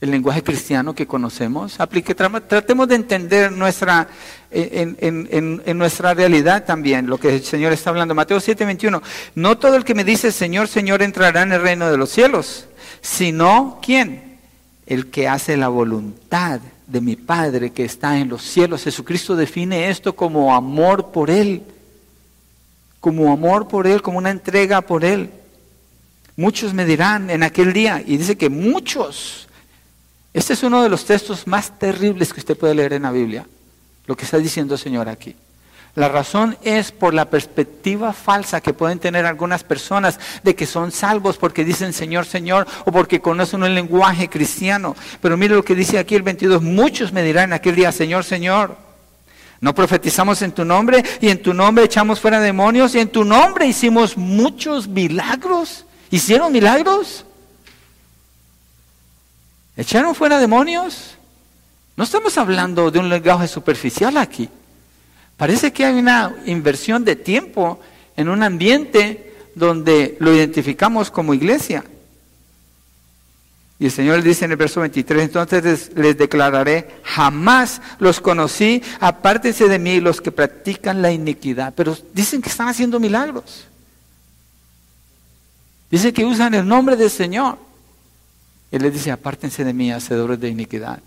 El lenguaje cristiano que conocemos. Aplique, tratemos de entender nuestra, en, nuestra realidad también lo que el Señor está hablando. Mateo 7, 21. No todo el que me dice Señor, Señor entrará en el reino de los cielos, sino ¿quién? El que hace la voluntad de mi Padre que está en los cielos. Jesucristo define esto como amor por Él, como amor por Él, como una entrega por Él. Muchos me dirán en aquel día, y dice que muchos, este es uno de los textos más terribles que usted puede leer en la Biblia, lo que está diciendo el Señor aquí. La razón es por la perspectiva falsa que pueden tener algunas personas de que son salvos porque dicen Señor, Señor, o porque conocen un lenguaje cristiano. Pero mire lo que dice aquí el 22, muchos me dirán en aquel día, Señor, Señor, no profetizamos en tu nombre y en tu nombre echamos fuera demonios y en tu nombre hicimos muchos milagros. ¿Hicieron milagros? ¿Echaron fuera demonios? No estamos hablando de un lenguaje superficial aquí. Parece que hay una inversión de tiempo en un ambiente donde lo identificamos como iglesia. Y el Señor dice en el verso 23, entonces les, declararé, jamás los conocí, apártense de mí los que practican la iniquidad. Pero dicen que están haciendo milagros. Dice que usan el nombre del Señor. Él les dice, apártense de mí, hacedores de iniquidad.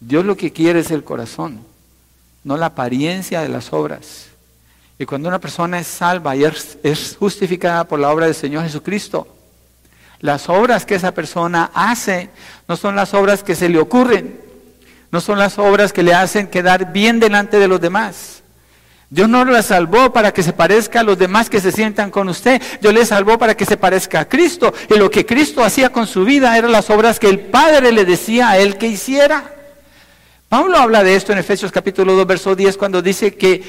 Dios lo que quiere es el corazón, no la apariencia de las obras. Y cuando una persona es salva y es, justificada por la obra del Señor Jesucristo, las obras que esa persona hace no son las obras que se le ocurren, no son las obras que le hacen quedar bien delante de los demás. Dios no la salvó para que se parezca a los demás que se sientan con usted. Dios le salvó para que se parezca a Cristo. Y lo que Cristo hacía con su vida eran las obras que el Padre le decía a él que hiciera. Pablo habla de esto en Efesios capítulo 2, verso 10, cuando dice que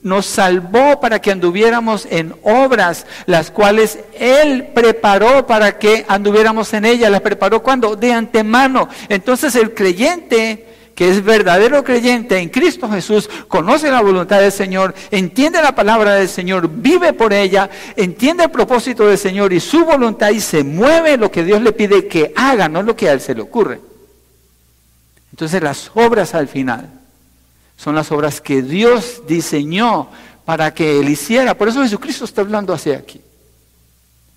nos salvó para que anduviéramos en obras, las cuales Él preparó para que anduviéramos en ellas. Las preparó cuando? De antemano. Entonces el creyente que es verdadero creyente en Cristo Jesús, conoce la voluntad del Señor, entiende la palabra del Señor, vive por ella, entiende el propósito del Señor y su voluntad y se mueve lo que Dios le pide que haga, no lo que a él se le ocurre. Entonces las obras al final son las obras que Dios diseñó para que Él hiciera. Por eso Jesucristo está hablando hacia aquí.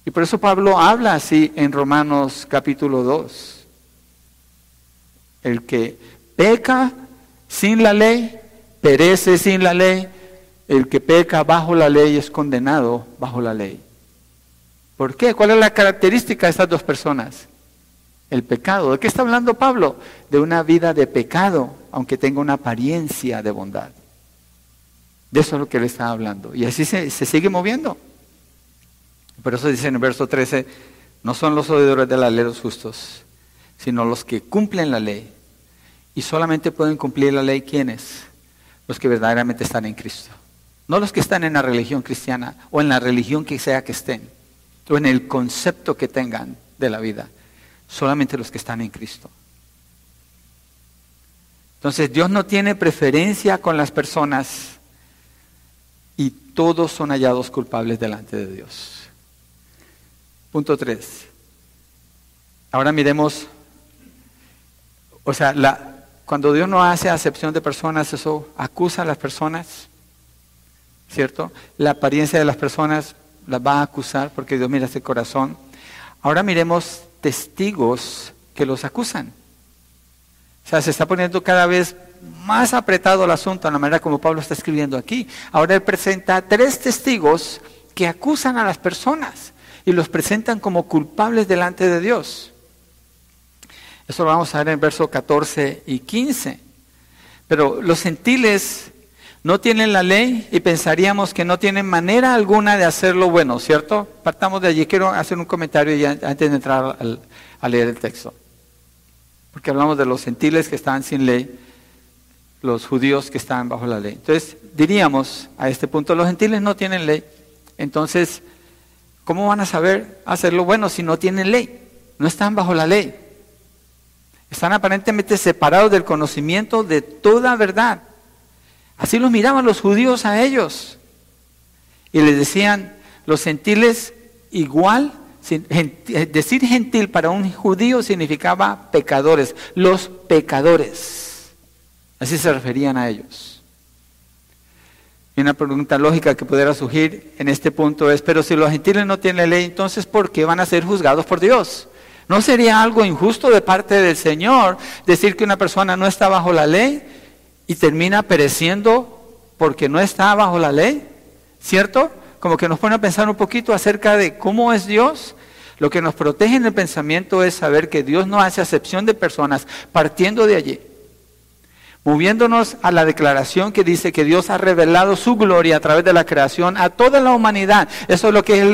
Y por eso Pablo habla así en Romanos capítulo 2. El que peca sin la ley, perece sin la ley. El que peca bajo la ley es condenado bajo la ley. ¿Por qué? ¿Cuál es la característica de estas dos personas? El pecado. ¿De qué está hablando Pablo? De una vida de pecado, aunque tenga una apariencia de bondad. De eso es lo que él está hablando. Y así se, se sigue moviendo. Por eso dice en el verso 13, no son los oidores de la ley los justos, sino los que cumplen la ley. Y solamente pueden cumplir la ley quienes? Los que verdaderamente están en Cristo. No los que están en la religión cristiana o en la religión que sea que estén, o en el concepto que tengan de la vida. Solamente los que están en Cristo. Entonces Dios no tiene preferencia con las personas y todos son hallados culpables delante de Dios. Punto 3. Ahora miremos, o sea, cuando Dios no hace acepción de personas, eso acusa a las personas, ¿cierto? La apariencia de las personas las va a acusar porque Dios mira ese corazón. Ahora miremos testigos que los acusan. O sea, se está poniendo cada vez más apretado el asunto, en la manera como Pablo está escribiendo aquí. Ahora él presenta tres testigos que acusan a las personas y los presentan como culpables delante de Dios. Eso lo vamos a ver en versos 14 y 15. Pero los gentiles no tienen la ley y pensaríamos que no tienen manera alguna de hacerlo bueno, ¿cierto? Partamos de allí. Quiero hacer un comentario antes de entrar a leer el texto. Porque hablamos de los gentiles que están sin ley, los judíos que están bajo la ley. Entonces, diríamos a este punto, los gentiles no tienen ley. Entonces, ¿Cómo van a saber hacerlo bueno si no tienen ley? No están bajo la ley. Están aparentemente separados del conocimiento de toda verdad. Así los miraban los judíos a ellos. Y les decían, los gentiles igual, eh, decir gentil para un judío significaba pecadores, los pecadores. Así se referían a ellos. Y una pregunta lógica que pudiera surgir en este punto es, pero si los gentiles no tienen ley, entonces ¿por qué van a ser juzgados por Dios? ¿No sería algo injusto de parte del Señor decir que una persona no está bajo la ley y termina pereciendo porque no está bajo la ley? ¿Cierto? Como que nos pone a pensar un poquito acerca de cómo es Dios. Lo que nos protege en el pensamiento es saber que Dios no hace acepción de personas partiendo de allí. Moviéndonos a la declaración que dice que Dios ha revelado su gloria a través de la creación a toda la humanidad. Eso es lo que es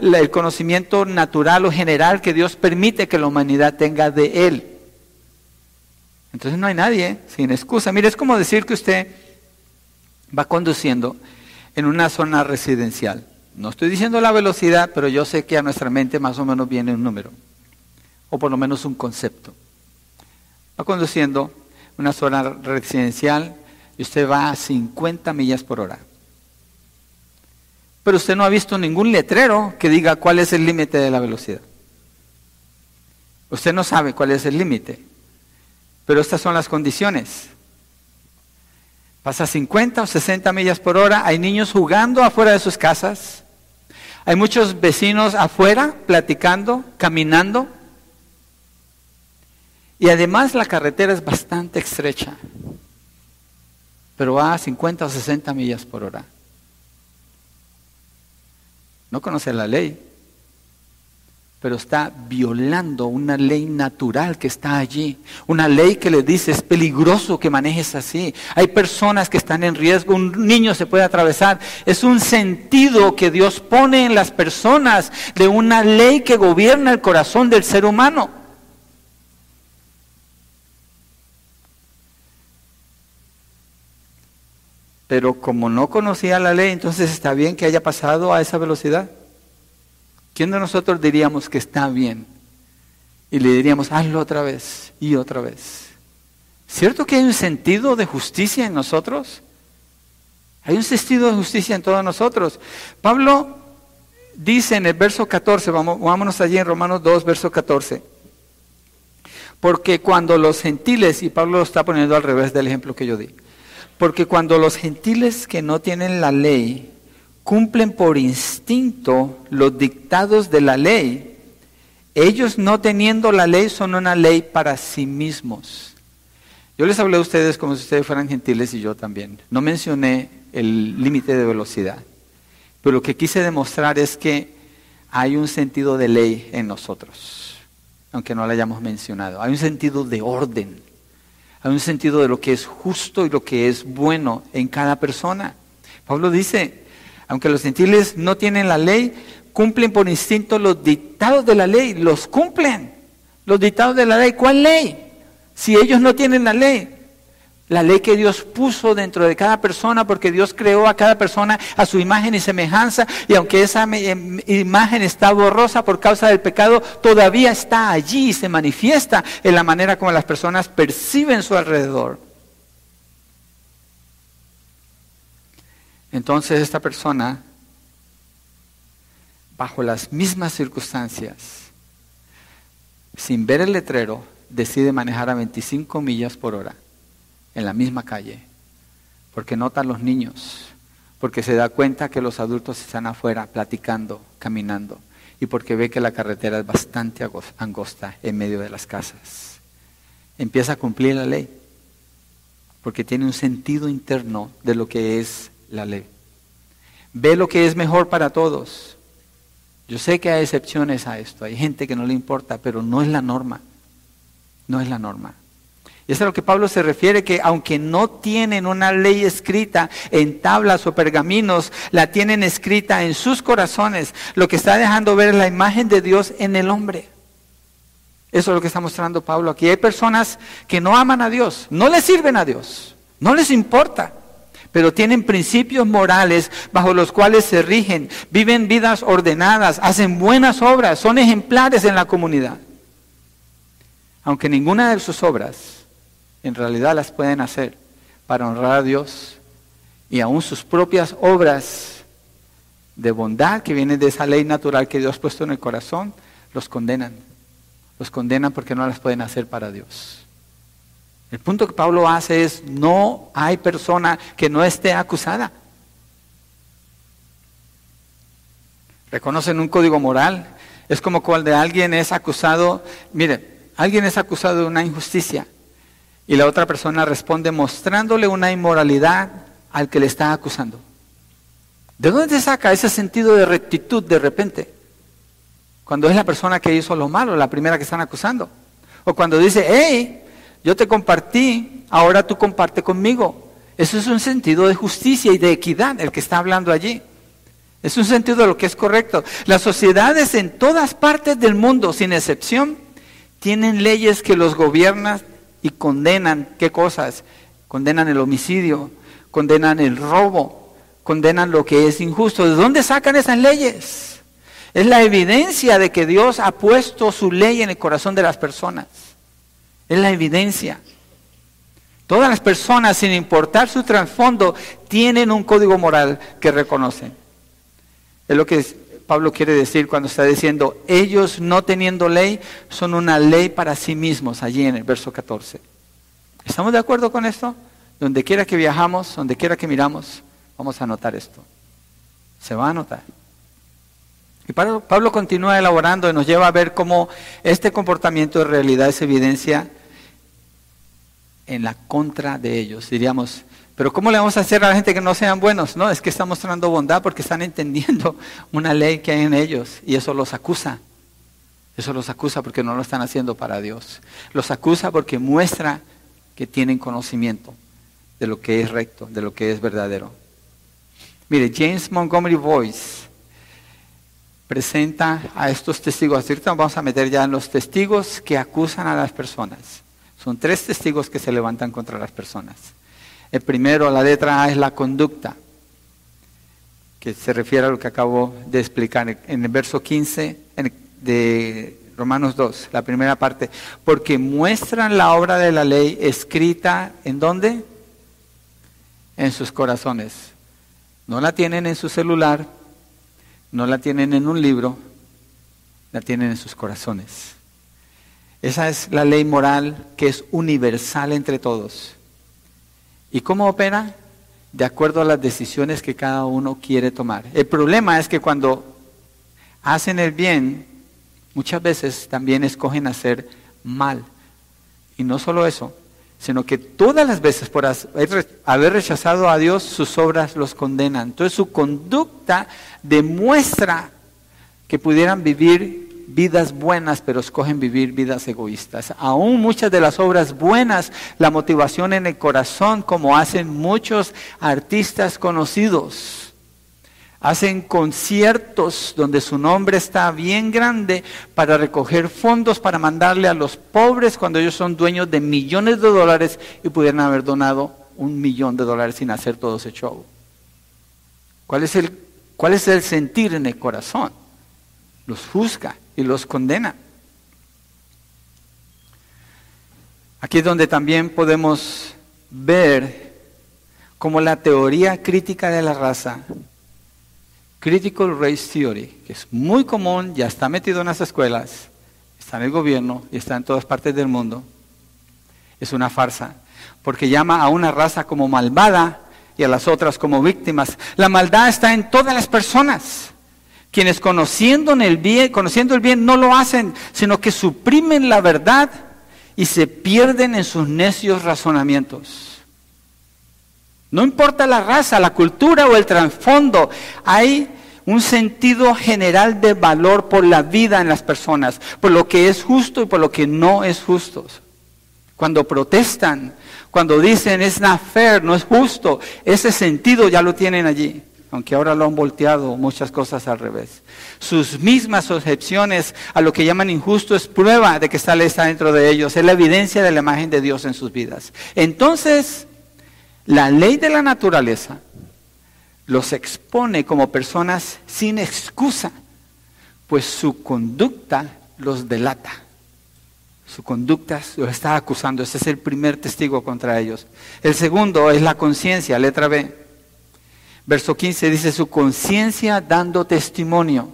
el conocimiento natural o general que Dios permite que la humanidad tenga de Él. Entonces no hay nadie sin excusa. Mire, es como decir que usted va conduciendo en una zona residencial. No estoy diciendo la velocidad, pero yo sé que a nuestra mente más o menos viene un número, o por lo menos un concepto. Va conduciendo una zona residencial y usted va a 50 millas por hora. Pero usted no ha visto ningún letrero que diga cuál es el límite de la velocidad. Usted no sabe cuál es el límite. Pero estas son las condiciones. Pasa 50 o 60 millas por hora, hay niños jugando afuera de sus casas, hay muchos vecinos afuera platicando, caminando. Y además la carretera es bastante estrecha, pero va a 50 o 60 millas por hora. No conoce la ley, pero está violando una ley natural que está allí. Una ley que le dice es peligroso que manejes así. Hay personas que están en riesgo, un niño se puede atravesar. Es un sentido que Dios pone en las personas de una ley que gobierna el corazón del ser humano. Pero como no conocía la ley, entonces está bien que haya pasado a esa velocidad. ¿Quién de nosotros diríamos que está bien? Y le diríamos, hazlo otra vez y otra vez. ¿Cierto que hay un sentido de justicia en nosotros? Hay un sentido de justicia en todos nosotros. Pablo dice en el verso 14, vamos, vámonos allí en Romanos 2, verso 14. Porque cuando los gentiles, y Pablo lo está poniendo al revés del ejemplo que yo di, porque cuando los gentiles que no tienen la ley cumplen por instinto los dictados de la ley, ellos no teniendo la ley son una ley para sí mismos. Yo les hablé a ustedes como si ustedes fueran gentiles y yo también. No mencioné el límite de velocidad, pero lo que quise demostrar es que hay un sentido de ley en nosotros, aunque no lo hayamos mencionado. Hay un sentido de orden, hay un sentido de lo que es justo y lo que es bueno en cada persona. Pablo dice, aunque los gentiles no tienen la ley, cumplen por instinto los dictados de la ley, los cumplen. Los dictados de la ley, ¿cuál ley? Si ellos no tienen la ley, la ley que Dios puso dentro de cada persona, porque Dios creó a cada persona a su imagen y semejanza, y aunque esa em, imagen está borrosa por causa del pecado, todavía está allí y se manifiesta en la manera como las personas perciben su alrededor. Entonces esta persona, bajo las mismas circunstancias, sin ver el letrero, decide manejar a 25 millas por hora en la misma calle, porque nota a los niños, porque se da cuenta que los adultos están afuera platicando, caminando, y porque ve que la carretera es bastante angosta en medio de las casas. Empieza a cumplir la ley, porque tiene un sentido interno de lo que es la ley. Ve lo que es mejor para todos. Yo sé que hay excepciones a esto, hay gente que no le importa, pero no es la norma. No es la norma. Y es a lo que Pablo se refiere, que aunque no tienen una ley escrita en tablas o pergaminos, la tienen escrita en sus corazones. Lo que está dejando ver es la imagen de Dios en el hombre. Eso es lo que está mostrando Pablo aquí. Hay personas que no aman a Dios, no le sirven a Dios, no les importa pero tienen principios morales bajo los cuales se rigen, viven vidas ordenadas, hacen buenas obras, son ejemplares en la comunidad. Aunque ninguna de sus obras en realidad las pueden hacer para honrar a Dios y aún sus propias obras de bondad que vienen de esa ley natural que Dios ha puesto en el corazón, los condenan. Los condenan porque no las pueden hacer para Dios. El punto que Pablo hace es, no hay persona que no esté acusada. Reconocen un código moral. Es como cuando alguien es acusado, mire, alguien es acusado de una injusticia y la otra persona responde mostrándole una inmoralidad al que le está acusando. ¿De dónde saca ese sentido de rectitud de repente? Cuando es la persona que hizo lo malo, la primera que están acusando. O cuando dice, hey, yo te compartí, ahora tú comparte conmigo. Eso es un sentido de justicia y de equidad, el que está hablando allí. Es un sentido de lo que es correcto. Las sociedades en todas partes del mundo, sin excepción, tienen leyes que los gobiernan y condenan, ¿qué cosas? Condenan el homicidio, condenan el robo, condenan lo que es injusto. ¿De dónde sacan esas leyes? Es la evidencia de que Dios ha puesto su ley en el corazón de las personas. Es la evidencia. Todas las personas, sin importar su trasfondo, tienen un código moral que reconocen. Es lo que Pablo quiere decir cuando está diciendo, ellos no teniendo ley son una ley para sí mismos, allí en el verso 14. ¿Estamos de acuerdo con esto? Donde quiera que viajamos, donde quiera que miramos, vamos a notar esto. Se va a notar. Y Pablo, Pablo continúa elaborando y nos lleva a ver cómo este comportamiento de realidad es evidencia en la contra de ellos. Diríamos, pero ¿cómo le vamos a hacer a la gente que no sean buenos? No, es que está mostrando bondad porque están entendiendo una ley que hay en ellos y eso los acusa. Eso los acusa porque no lo están haciendo para Dios. Los acusa porque muestra que tienen conocimiento de lo que es recto, de lo que es verdadero. Mire, James Montgomery Boyce presenta a estos testigos. Ahorita vamos a meter ya en los testigos que acusan a las personas. Son tres testigos que se levantan contra las personas. El primero, la letra A, es la conducta, que se refiere a lo que acabo de explicar en el verso 15 de Romanos 2, la primera parte. Porque muestran la obra de la ley escrita en dónde? En sus corazones. No la tienen en su celular, no la tienen en un libro, la tienen en sus corazones. Esa es la ley moral que es universal entre todos. ¿Y cómo opera? De acuerdo a las decisiones que cada uno quiere tomar. El problema es que cuando hacen el bien, muchas veces también escogen hacer mal. Y no solo eso, sino que todas las veces por haber rechazado a Dios, sus obras los condenan. Entonces su conducta demuestra que pudieran vivir vidas buenas, pero escogen vivir vidas egoístas. Aún muchas de las obras buenas, la motivación en el corazón, como hacen muchos artistas conocidos. Hacen conciertos donde su nombre está bien grande para recoger fondos para mandarle a los pobres cuando ellos son dueños de millones de dólares y pudieran haber donado un millón de dólares sin hacer todo ese show. ¿Cuál es el, cuál es el sentir en el corazón? Los juzga y los condena. Aquí es donde también podemos ver cómo la teoría crítica de la raza, Critical Race Theory, que es muy común, ya está metido en las escuelas, está en el gobierno y está en todas partes del mundo, es una farsa, porque llama a una raza como malvada y a las otras como víctimas. La maldad está en todas las personas. Quienes conociendo el bien, conociendo el bien no lo hacen, sino que suprimen la verdad y se pierden en sus necios razonamientos. No importa la raza, la cultura o el trasfondo, hay un sentido general de valor por la vida en las personas, por lo que es justo y por lo que no es justo. Cuando protestan, cuando dicen es not fair, no es justo, ese sentido ya lo tienen allí aunque ahora lo han volteado muchas cosas al revés. Sus mismas objeciones a lo que llaman injusto es prueba de que esta ley está dentro de ellos, es la evidencia de la imagen de Dios en sus vidas. Entonces, la ley de la naturaleza los expone como personas sin excusa, pues su conducta los delata. Su conducta los está acusando. Ese es el primer testigo contra ellos. El segundo es la conciencia, letra B. Verso 15 dice su conciencia dando testimonio.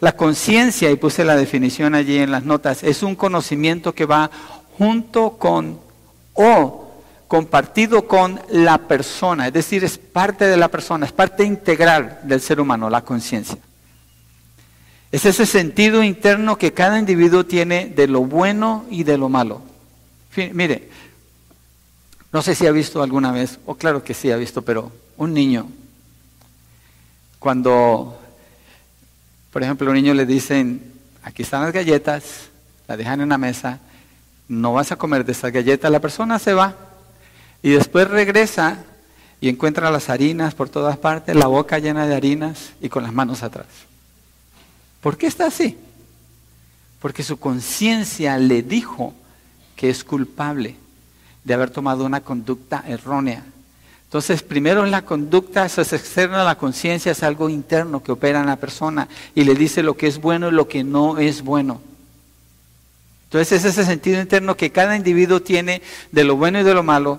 La conciencia, y puse la definición allí en las notas, es un conocimiento que va junto con o compartido con la persona, es decir, es parte de la persona, es parte integral del ser humano, la conciencia. Es ese sentido interno que cada individuo tiene de lo bueno y de lo malo. Mire, no sé si ha visto alguna vez, o claro que sí ha visto, pero un niño cuando, por ejemplo, los niños le dicen, aquí están las galletas, la dejan en la mesa, no vas a comer de esas galletas, la persona se va y después regresa y encuentra las harinas por todas partes, la boca llena de harinas y con las manos atrás. ¿Por qué está así? Porque su conciencia le dijo que es culpable de haber tomado una conducta errónea. Entonces, primero en la conducta, eso es externa la conciencia, es algo interno que opera en la persona y le dice lo que es bueno y lo que no es bueno. Entonces, es ese sentido interno que cada individuo tiene de lo bueno y de lo malo,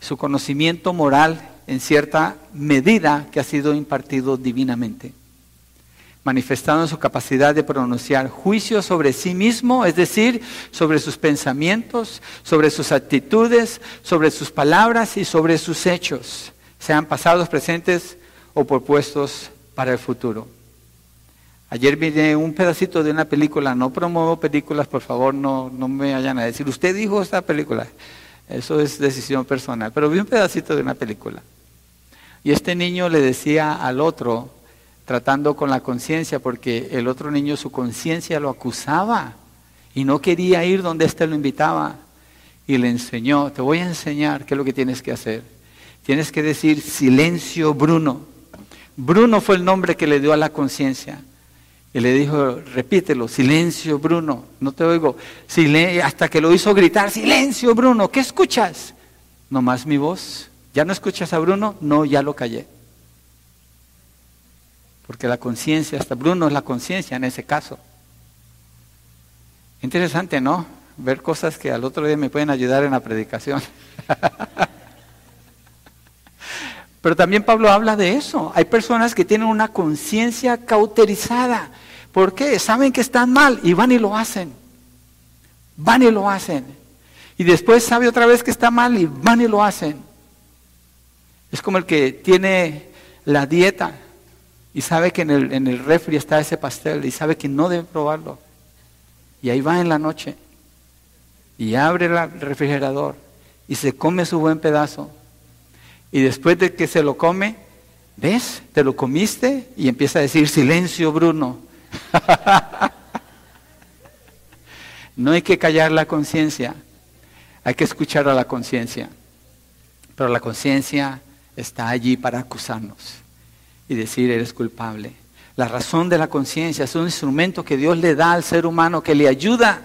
su conocimiento moral en cierta medida que ha sido impartido divinamente manifestado en su capacidad de pronunciar juicio sobre sí mismo, es decir, sobre sus pensamientos, sobre sus actitudes, sobre sus palabras y sobre sus hechos, sean pasados, presentes o propuestos para el futuro. Ayer vi un pedacito de una película, no promuevo películas, por favor, no, no me vayan a decir, usted dijo esta película, eso es decisión personal, pero vi un pedacito de una película. Y este niño le decía al otro, tratando con la conciencia, porque el otro niño su conciencia lo acusaba y no quería ir donde éste lo invitaba. Y le enseñó, te voy a enseñar qué es lo que tienes que hacer. Tienes que decir silencio Bruno. Bruno fue el nombre que le dio a la conciencia. Y le dijo, repítelo, silencio Bruno, no te oigo. hasta que lo hizo gritar, silencio Bruno, ¿qué escuchas? No más mi voz. ¿Ya no escuchas a Bruno? No, ya lo callé. Porque la conciencia, hasta Bruno es la conciencia en ese caso. Interesante, ¿no? Ver cosas que al otro día me pueden ayudar en la predicación. Pero también Pablo habla de eso. Hay personas que tienen una conciencia cauterizada. ¿Por qué? Saben que están mal y van y lo hacen. Van y lo hacen. Y después sabe otra vez que está mal y van y lo hacen. Es como el que tiene la dieta y sabe que en el, en el refri está ese pastel y sabe que no debe probarlo. Y ahí va en la noche y abre el refrigerador y se come su buen pedazo. Y después de que se lo come, ¿ves? Te lo comiste y empieza a decir, silencio Bruno. no hay que callar la conciencia, hay que escuchar a la conciencia. Pero la conciencia está allí para acusarnos y decir, eres culpable. La razón de la conciencia es un instrumento que Dios le da al ser humano que le ayuda.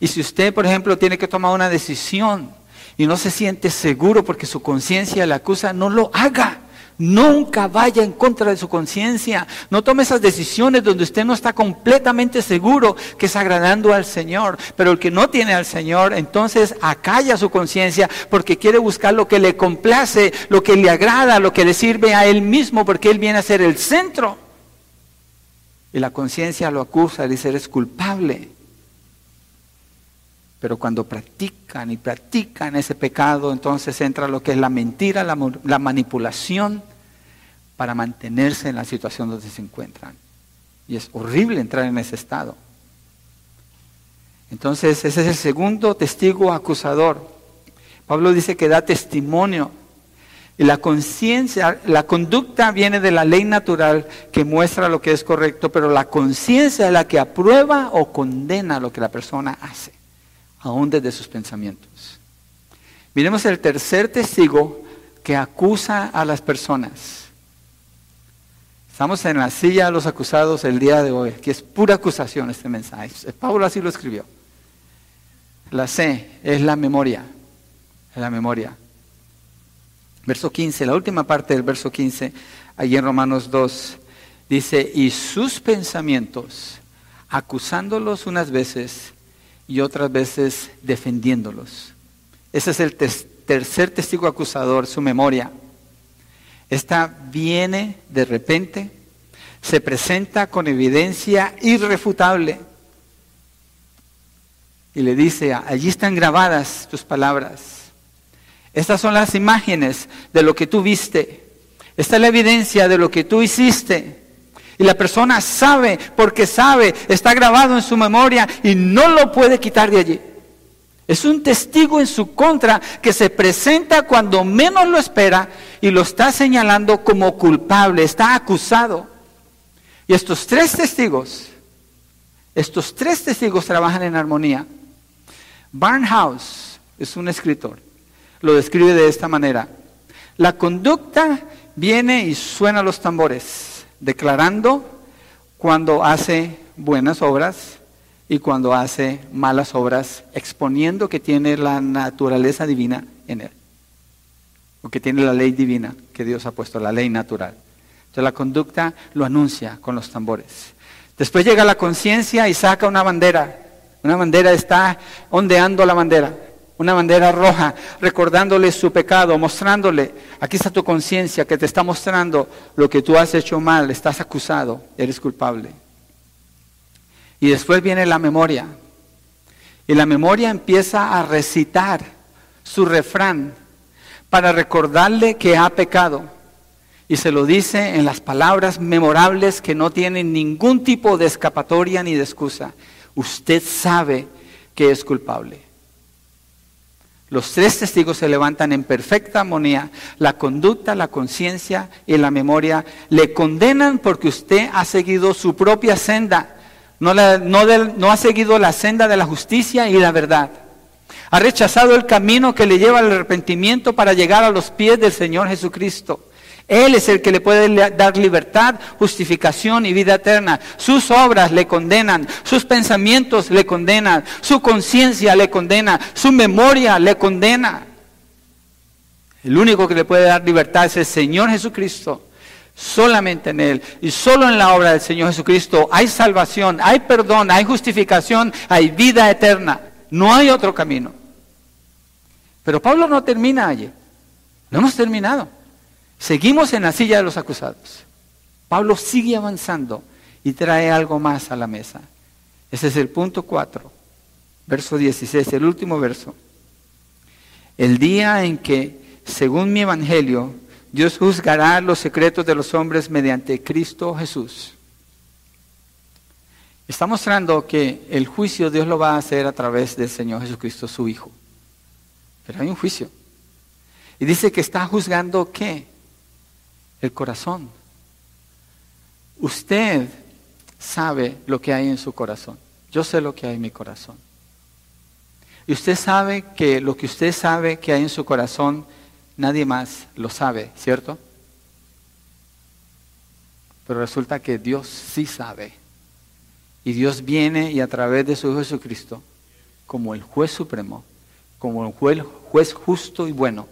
Y si usted, por ejemplo, tiene que tomar una decisión y no se siente seguro porque su conciencia le acusa, no lo haga. Nunca vaya en contra de su conciencia. No tome esas decisiones donde usted no está completamente seguro que es agradando al Señor. Pero el que no tiene al Señor, entonces acalla su conciencia porque quiere buscar lo que le complace, lo que le agrada, lo que le sirve a él mismo, porque él viene a ser el centro. Y la conciencia lo acusa, dice, eres culpable. Pero cuando practican y practican ese pecado, entonces entra lo que es la mentira, la, manipulación, para mantenerse en la situación donde se encuentran. Y es horrible entrar en ese estado. Entonces, ese es el segundo testigo acusador. Pablo dice que da testimonio. Y la conciencia, la conducta viene de la ley natural que muestra lo que es correcto, pero la conciencia es la que aprueba o condena lo que la persona hace aún desde sus pensamientos. Miremos el tercer testigo que acusa a las personas. Estamos en la silla de los acusados el día de hoy, que es pura acusación este mensaje. Pablo así lo escribió. La C es la memoria, la memoria. Verso 15, la última parte del verso 15, allí en Romanos 2, dice, y sus pensamientos, acusándolos unas veces y otras veces defendiéndolos. Ese es el tercer testigo acusador, su memoria. Esta viene de repente, se presenta con evidencia irrefutable y le dice, allí están grabadas tus palabras. Estas son las imágenes de lo que tú viste. Esta es la evidencia de lo que tú hiciste. Y la persona sabe, porque sabe, está grabado en su memoria y no lo puede quitar de allí. Es un testigo en su contra que se presenta cuando menos lo espera y lo está señalando como culpable, está acusado. Y estos tres testigos, estos tres testigos trabajan en armonía. Barnhouse es un escritor, lo describe de esta manera. La conducta viene y suena los tambores declarando cuando hace buenas obras y cuando hace malas obras, exponiendo que tiene la naturaleza divina en él, o que tiene la ley divina que Dios ha puesto, la ley natural. Entonces la conducta lo anuncia con los tambores. Después llega la conciencia y saca una bandera. Una bandera está ondeando la bandera una bandera roja, recordándole su pecado, mostrándole, aquí está tu conciencia que te está mostrando lo que tú has hecho mal, estás acusado, eres culpable. Y después viene la memoria. Y la memoria empieza a recitar su refrán para recordarle que ha pecado. Y se lo dice en las palabras memorables que no tienen ningún tipo de escapatoria ni de excusa. Usted sabe que es culpable. Los tres testigos se levantan en perfecta armonía. La conducta, la conciencia y la memoria le condenan porque usted ha seguido su propia senda. No, no ha seguido la senda de la justicia y la verdad. Ha rechazado el camino que le lleva al arrepentimiento para llegar a los pies del Señor Jesucristo. Él es el que le puede dar libertad, justificación y vida eterna. Sus obras le condenan, sus pensamientos le condenan, su conciencia le condena, su memoria le condena. El único que le puede dar libertad es el Señor Jesucristo. Solamente en Él y solo en la obra del Señor Jesucristo hay salvación, hay perdón, hay justificación, hay vida eterna. No hay otro camino. Pero Pablo no termina allí. No hemos terminado. Seguimos en la silla de los acusados. Pablo sigue avanzando y trae algo más a la mesa. Ese es el punto cuatro. verso 16, el último verso. El día en que, según mi evangelio, Dios juzgará los secretos de los hombres mediante Cristo Jesús. Está mostrando que el juicio Dios lo va a hacer a través del Señor Jesucristo, su Hijo. Pero hay un juicio. Y dice que está juzgando qué? El corazón. Usted sabe lo que hay en su corazón. Yo sé lo que hay en mi corazón. Y usted sabe que lo que usted sabe que hay en su corazón, nadie más lo sabe, ¿cierto? Pero resulta que Dios sí sabe. Y Dios viene y a través de su Hijo Jesucristo, como el juez supremo, como el juez, justo y bueno,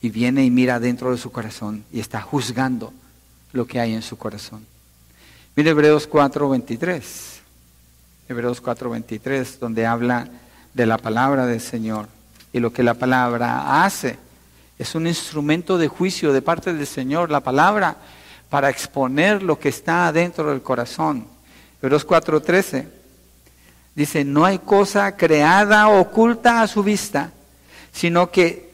y viene y mira dentro de su corazón y está juzgando lo que hay en su corazón. Mire Hebreos 4:23. Hebreos 4:23, donde habla de la palabra del Señor y lo que la palabra hace. Es un instrumento de juicio de parte del Señor, la palabra, para exponer lo que está dentro del corazón. Hebreos 4:13 dice, no hay cosa creada oculta a su vista, sino que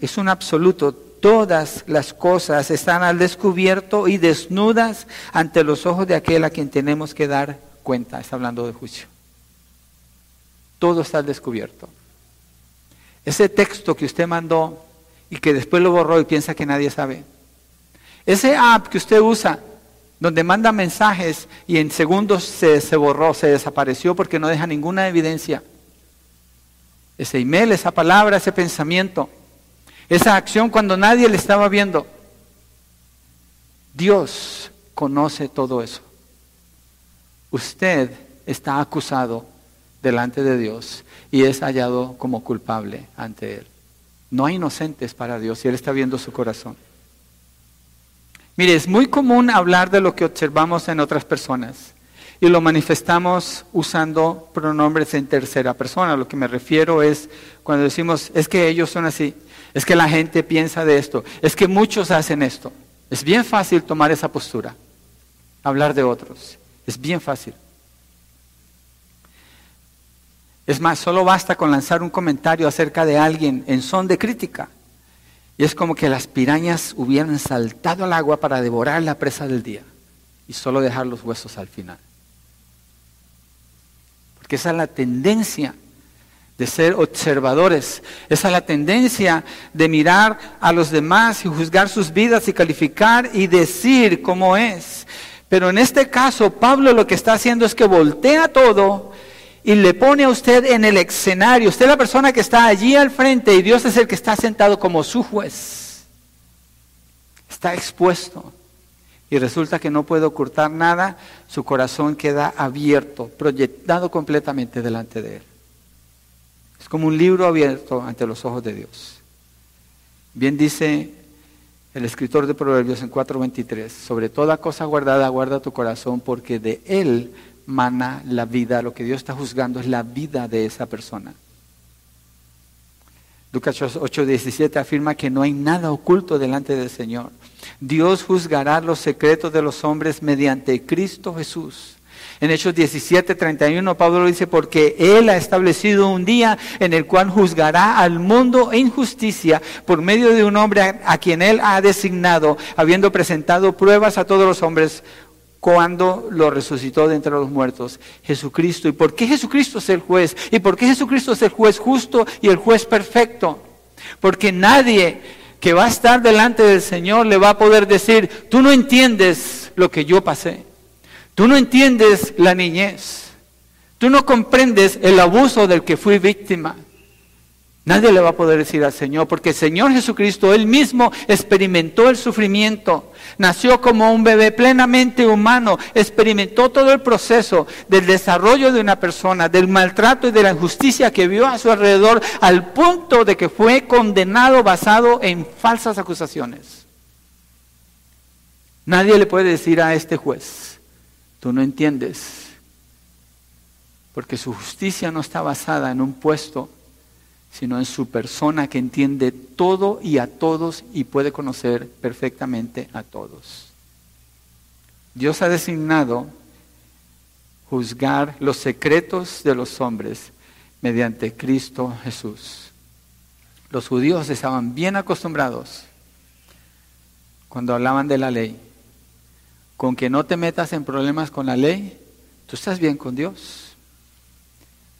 es un absoluto. Todas las cosas están al descubierto y desnudas ante los ojos de aquel a quien tenemos que dar cuenta. Está hablando de juicio. Todo está al descubierto. Ese texto que usted mandó y que después lo borró y piensa que nadie sabe. Ese app que usted usa, donde manda mensajes y en segundos se, se borró, se desapareció porque no deja ninguna evidencia. Ese email, esa palabra, ese pensamiento esa acción cuando nadie le estaba viendo. Dios conoce todo eso. Usted está acusado delante de Dios y es hallado como culpable ante Él. No hay inocentes para Dios y Él está viendo su corazón. Mire, es muy común hablar de lo que observamos en otras personas y lo manifestamos usando pronombres en tercera persona. Lo que me refiero es cuando decimos, es que ellos son así. Es que la gente piensa de esto. Es que muchos hacen esto. Es bien fácil tomar esa postura. Hablar de otros. Es bien fácil. Es más, solo basta con lanzar un comentario acerca de alguien en son de crítica. Y es como que las pirañas hubieran saltado al agua para devorar la presa del día y solo dejar los huesos al final. Porque esa es la tendencia de ser observadores. Esa es la tendencia de mirar a los demás y juzgar sus vidas y calificar y decir cómo es. Pero en este caso, Pablo lo que está haciendo es que voltea todo y le pone a usted en el escenario. Usted es la persona que está allí al frente y Dios es el que está sentado como su juez. Está expuesto. Y resulta que no puede ocultar nada, su corazón queda abierto, proyectado completamente delante de él. Es como un libro abierto ante los ojos de Dios. Bien dice el escritor de Proverbios en 4:23, sobre toda cosa guardada guarda tu corazón porque de él mana la vida. Lo que Dios está juzgando es la vida de esa persona. Lucas 8:17 afirma que no hay nada oculto delante del Señor. Dios juzgará los secretos de los hombres mediante Cristo Jesús. En Hechos 17, 31, Pablo dice, porque Él ha establecido un día en el cual juzgará al mundo en justicia por medio de un hombre a, a quien Él ha designado, habiendo presentado pruebas a todos los hombres cuando lo resucitó de entre los muertos, Jesucristo. ¿Y por qué Jesucristo es el juez? ¿Y por qué Jesucristo es el juez justo y el juez perfecto? Porque nadie que va a estar delante del Señor le va a poder decir, tú no entiendes lo que yo pasé. Tú no entiendes la niñez. Tú no comprendes el abuso del que fui víctima. Nadie le va a poder decir al Señor, porque el Señor Jesucristo, Él mismo experimentó el sufrimiento, nació como un bebé plenamente humano, experimentó todo el proceso del desarrollo de una persona, del maltrato y de la injusticia que vio a su alrededor, al punto de que fue condenado basado en falsas acusaciones. Nadie le puede decir a este juez, Tú no entiendes, porque su justicia no está basada en un puesto, sino en su persona que entiende todo y a todos y puede conocer perfectamente a todos. Dios ha designado juzgar los secretos de los hombres mediante Cristo Jesús. Los judíos estaban bien acostumbrados cuando hablaban de la ley, con que no te metas en problemas con la ley, tú estás bien con Dios.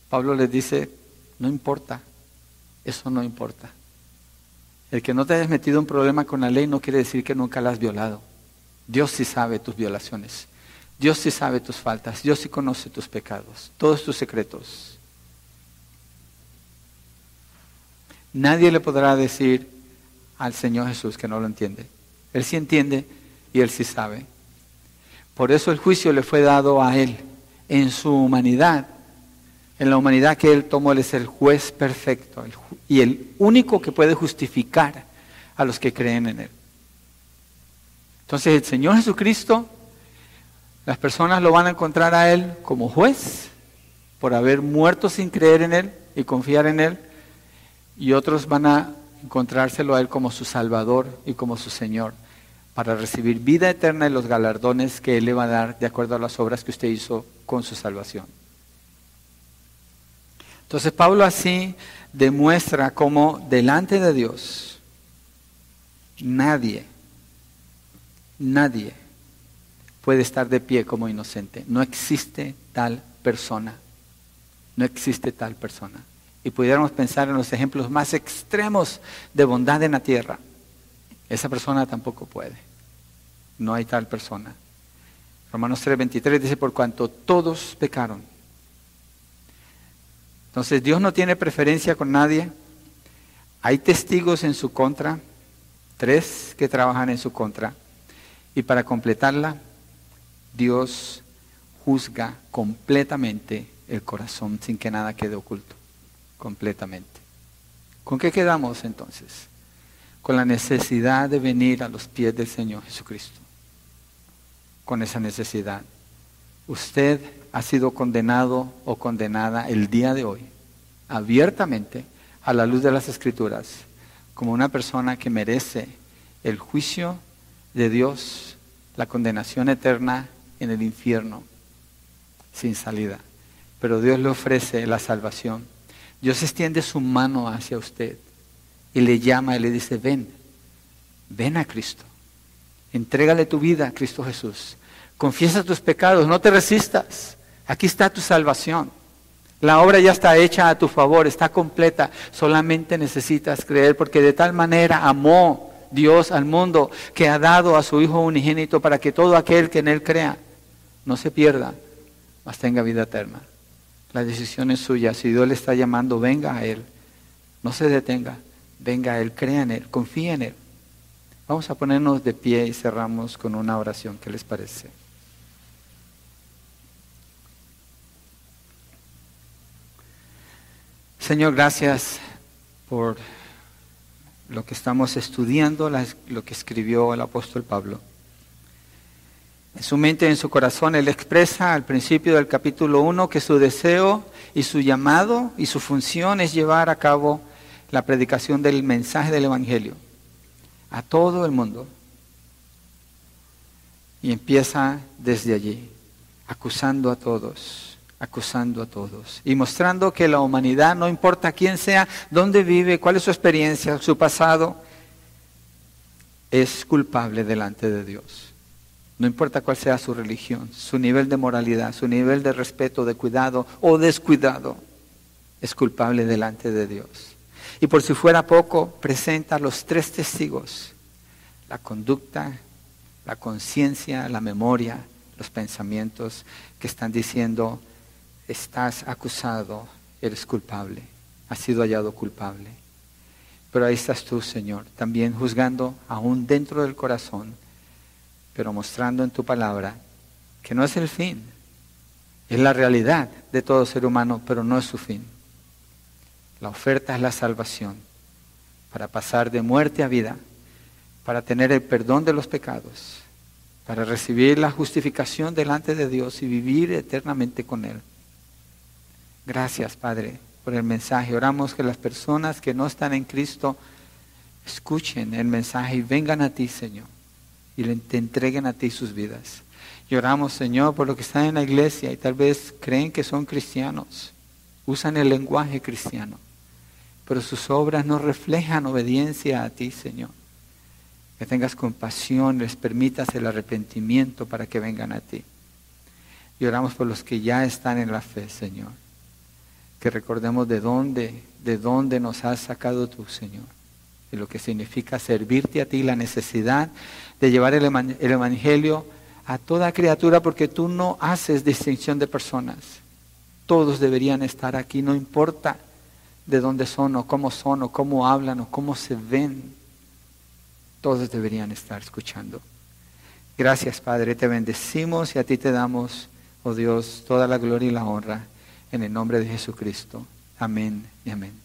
Pablo les dice, no importa, eso no importa. El que no te hayas metido en problema con la ley no quiere decir que nunca la has violado. Dios sí sabe tus violaciones. Dios sí sabe tus faltas. Dios sí conoce tus pecados, todos tus secretos. Nadie le podrá decir al Señor Jesús que no lo entiende. Él sí entiende y él sí sabe. Por eso el juicio le fue dado a él en su humanidad. En la humanidad que él tomó, él es el juez perfecto y el único que puede justificar a los que creen en él. Entonces el Señor Jesucristo, las personas lo van a encontrar a él como juez por haber muerto sin creer en él y confiar en él, y otros van a encontrárselo a Él como su Salvador y como su Señor, para recibir vida eterna y los galardones que Él le va a dar de acuerdo a las obras que usted hizo con su salvación. Entonces Pablo así demuestra cómo delante de Dios nadie, nadie puede estar de pie como inocente. No existe tal persona. No existe tal persona y pudiéramos pensar en los ejemplos más extremos de bondad en la tierra, esa persona tampoco puede. No hay tal persona. Romanos 3:23 dice, por cuanto todos pecaron. Entonces Dios no tiene preferencia con nadie. Hay testigos en su contra, tres que trabajan en su contra. Y para completarla, Dios juzga completamente el corazón sin que nada quede oculto completamente. ¿Con qué quedamos entonces? Con la necesidad de venir a los pies del Señor Jesucristo. Con esa necesidad. Usted ha sido condenado o condenada el día de hoy, abiertamente, a la luz de las Escrituras, como una persona que merece el juicio de Dios, la condenación eterna en el infierno, sin salida. Pero Dios le ofrece la salvación Dios extiende su mano hacia usted y le llama y le dice, ven, ven a Cristo. Entrégale tu vida a Cristo Jesús. Confiesa tus pecados, no te resistas. Aquí está tu salvación. La obra ya está hecha a tu favor, está completa. Solamente necesitas creer porque de tal manera amó Dios al mundo que ha dado a su Hijo unigénito para que todo aquel que en Él crea no se pierda, mas tenga vida eterna. La decisión es suya. Si Dios le está llamando, venga a Él. No se detenga. Venga Él, crea en Él, confía en Él. Vamos a ponernos de pie y cerramos con una oración. ¿Qué les parece? Señor, gracias por lo que estamos estudiando, lo que escribió el apóstol Pablo. En su mente en su corazón, Él expresa al principio del capítulo 1 que su deseo y su llamado y su función es llevar a cabo la predicación del mensaje del Evangelio a todo el mundo. Y empieza desde allí, acusando a todos, acusando a todos y mostrando que la humanidad, no importa quién sea, dónde vive, cuál es su experiencia, su pasado, es culpable delante de Dios. No importa cuál sea su religión, su nivel de moralidad, su nivel de respeto, de cuidado o descuidado, es culpable delante de Dios. Y por si fuera poco, presenta los tres testigos, la conducta, la conciencia, la memoria, los pensamientos que están diciendo, estás acusado, eres culpable, has sido hallado culpable. Pero ahí estás tú, Señor, también juzgando aún dentro del corazón pero mostrando en tu palabra que no es el fin, es la realidad de todo ser humano, pero no es su fin. La oferta es la salvación para pasar de muerte a vida, para tener el perdón de los pecados, para recibir la justificación delante de Dios y vivir eternamente con Él. Gracias, Padre, por el mensaje. Oramos que las personas que no están en Cristo escuchen el mensaje y vengan a ti, Señor y te entreguen a ti sus vidas. Lloramos, Señor, por lo que están en la iglesia y tal vez creen que son cristianos, usan el lenguaje cristiano, pero sus obras no reflejan obediencia a ti, Señor. Que tengas compasión, les permitas el arrepentimiento para que vengan a ti. Lloramos por los que ya están en la fe, Señor. Que recordemos de dónde, de dónde nos has sacado tú, Señor. De lo que significa servirte a ti, la necesidad de llevar el, el Evangelio a toda criatura porque tú no haces distinción de personas. Todos deberían estar aquí, no importa de dónde son o cómo son o cómo hablan o cómo se ven. Todos deberían estar escuchando. Gracias Padre, te bendecimos y a ti te damos, oh Dios, toda la gloria y la honra en el nombre de Jesucristo. Amén y amén.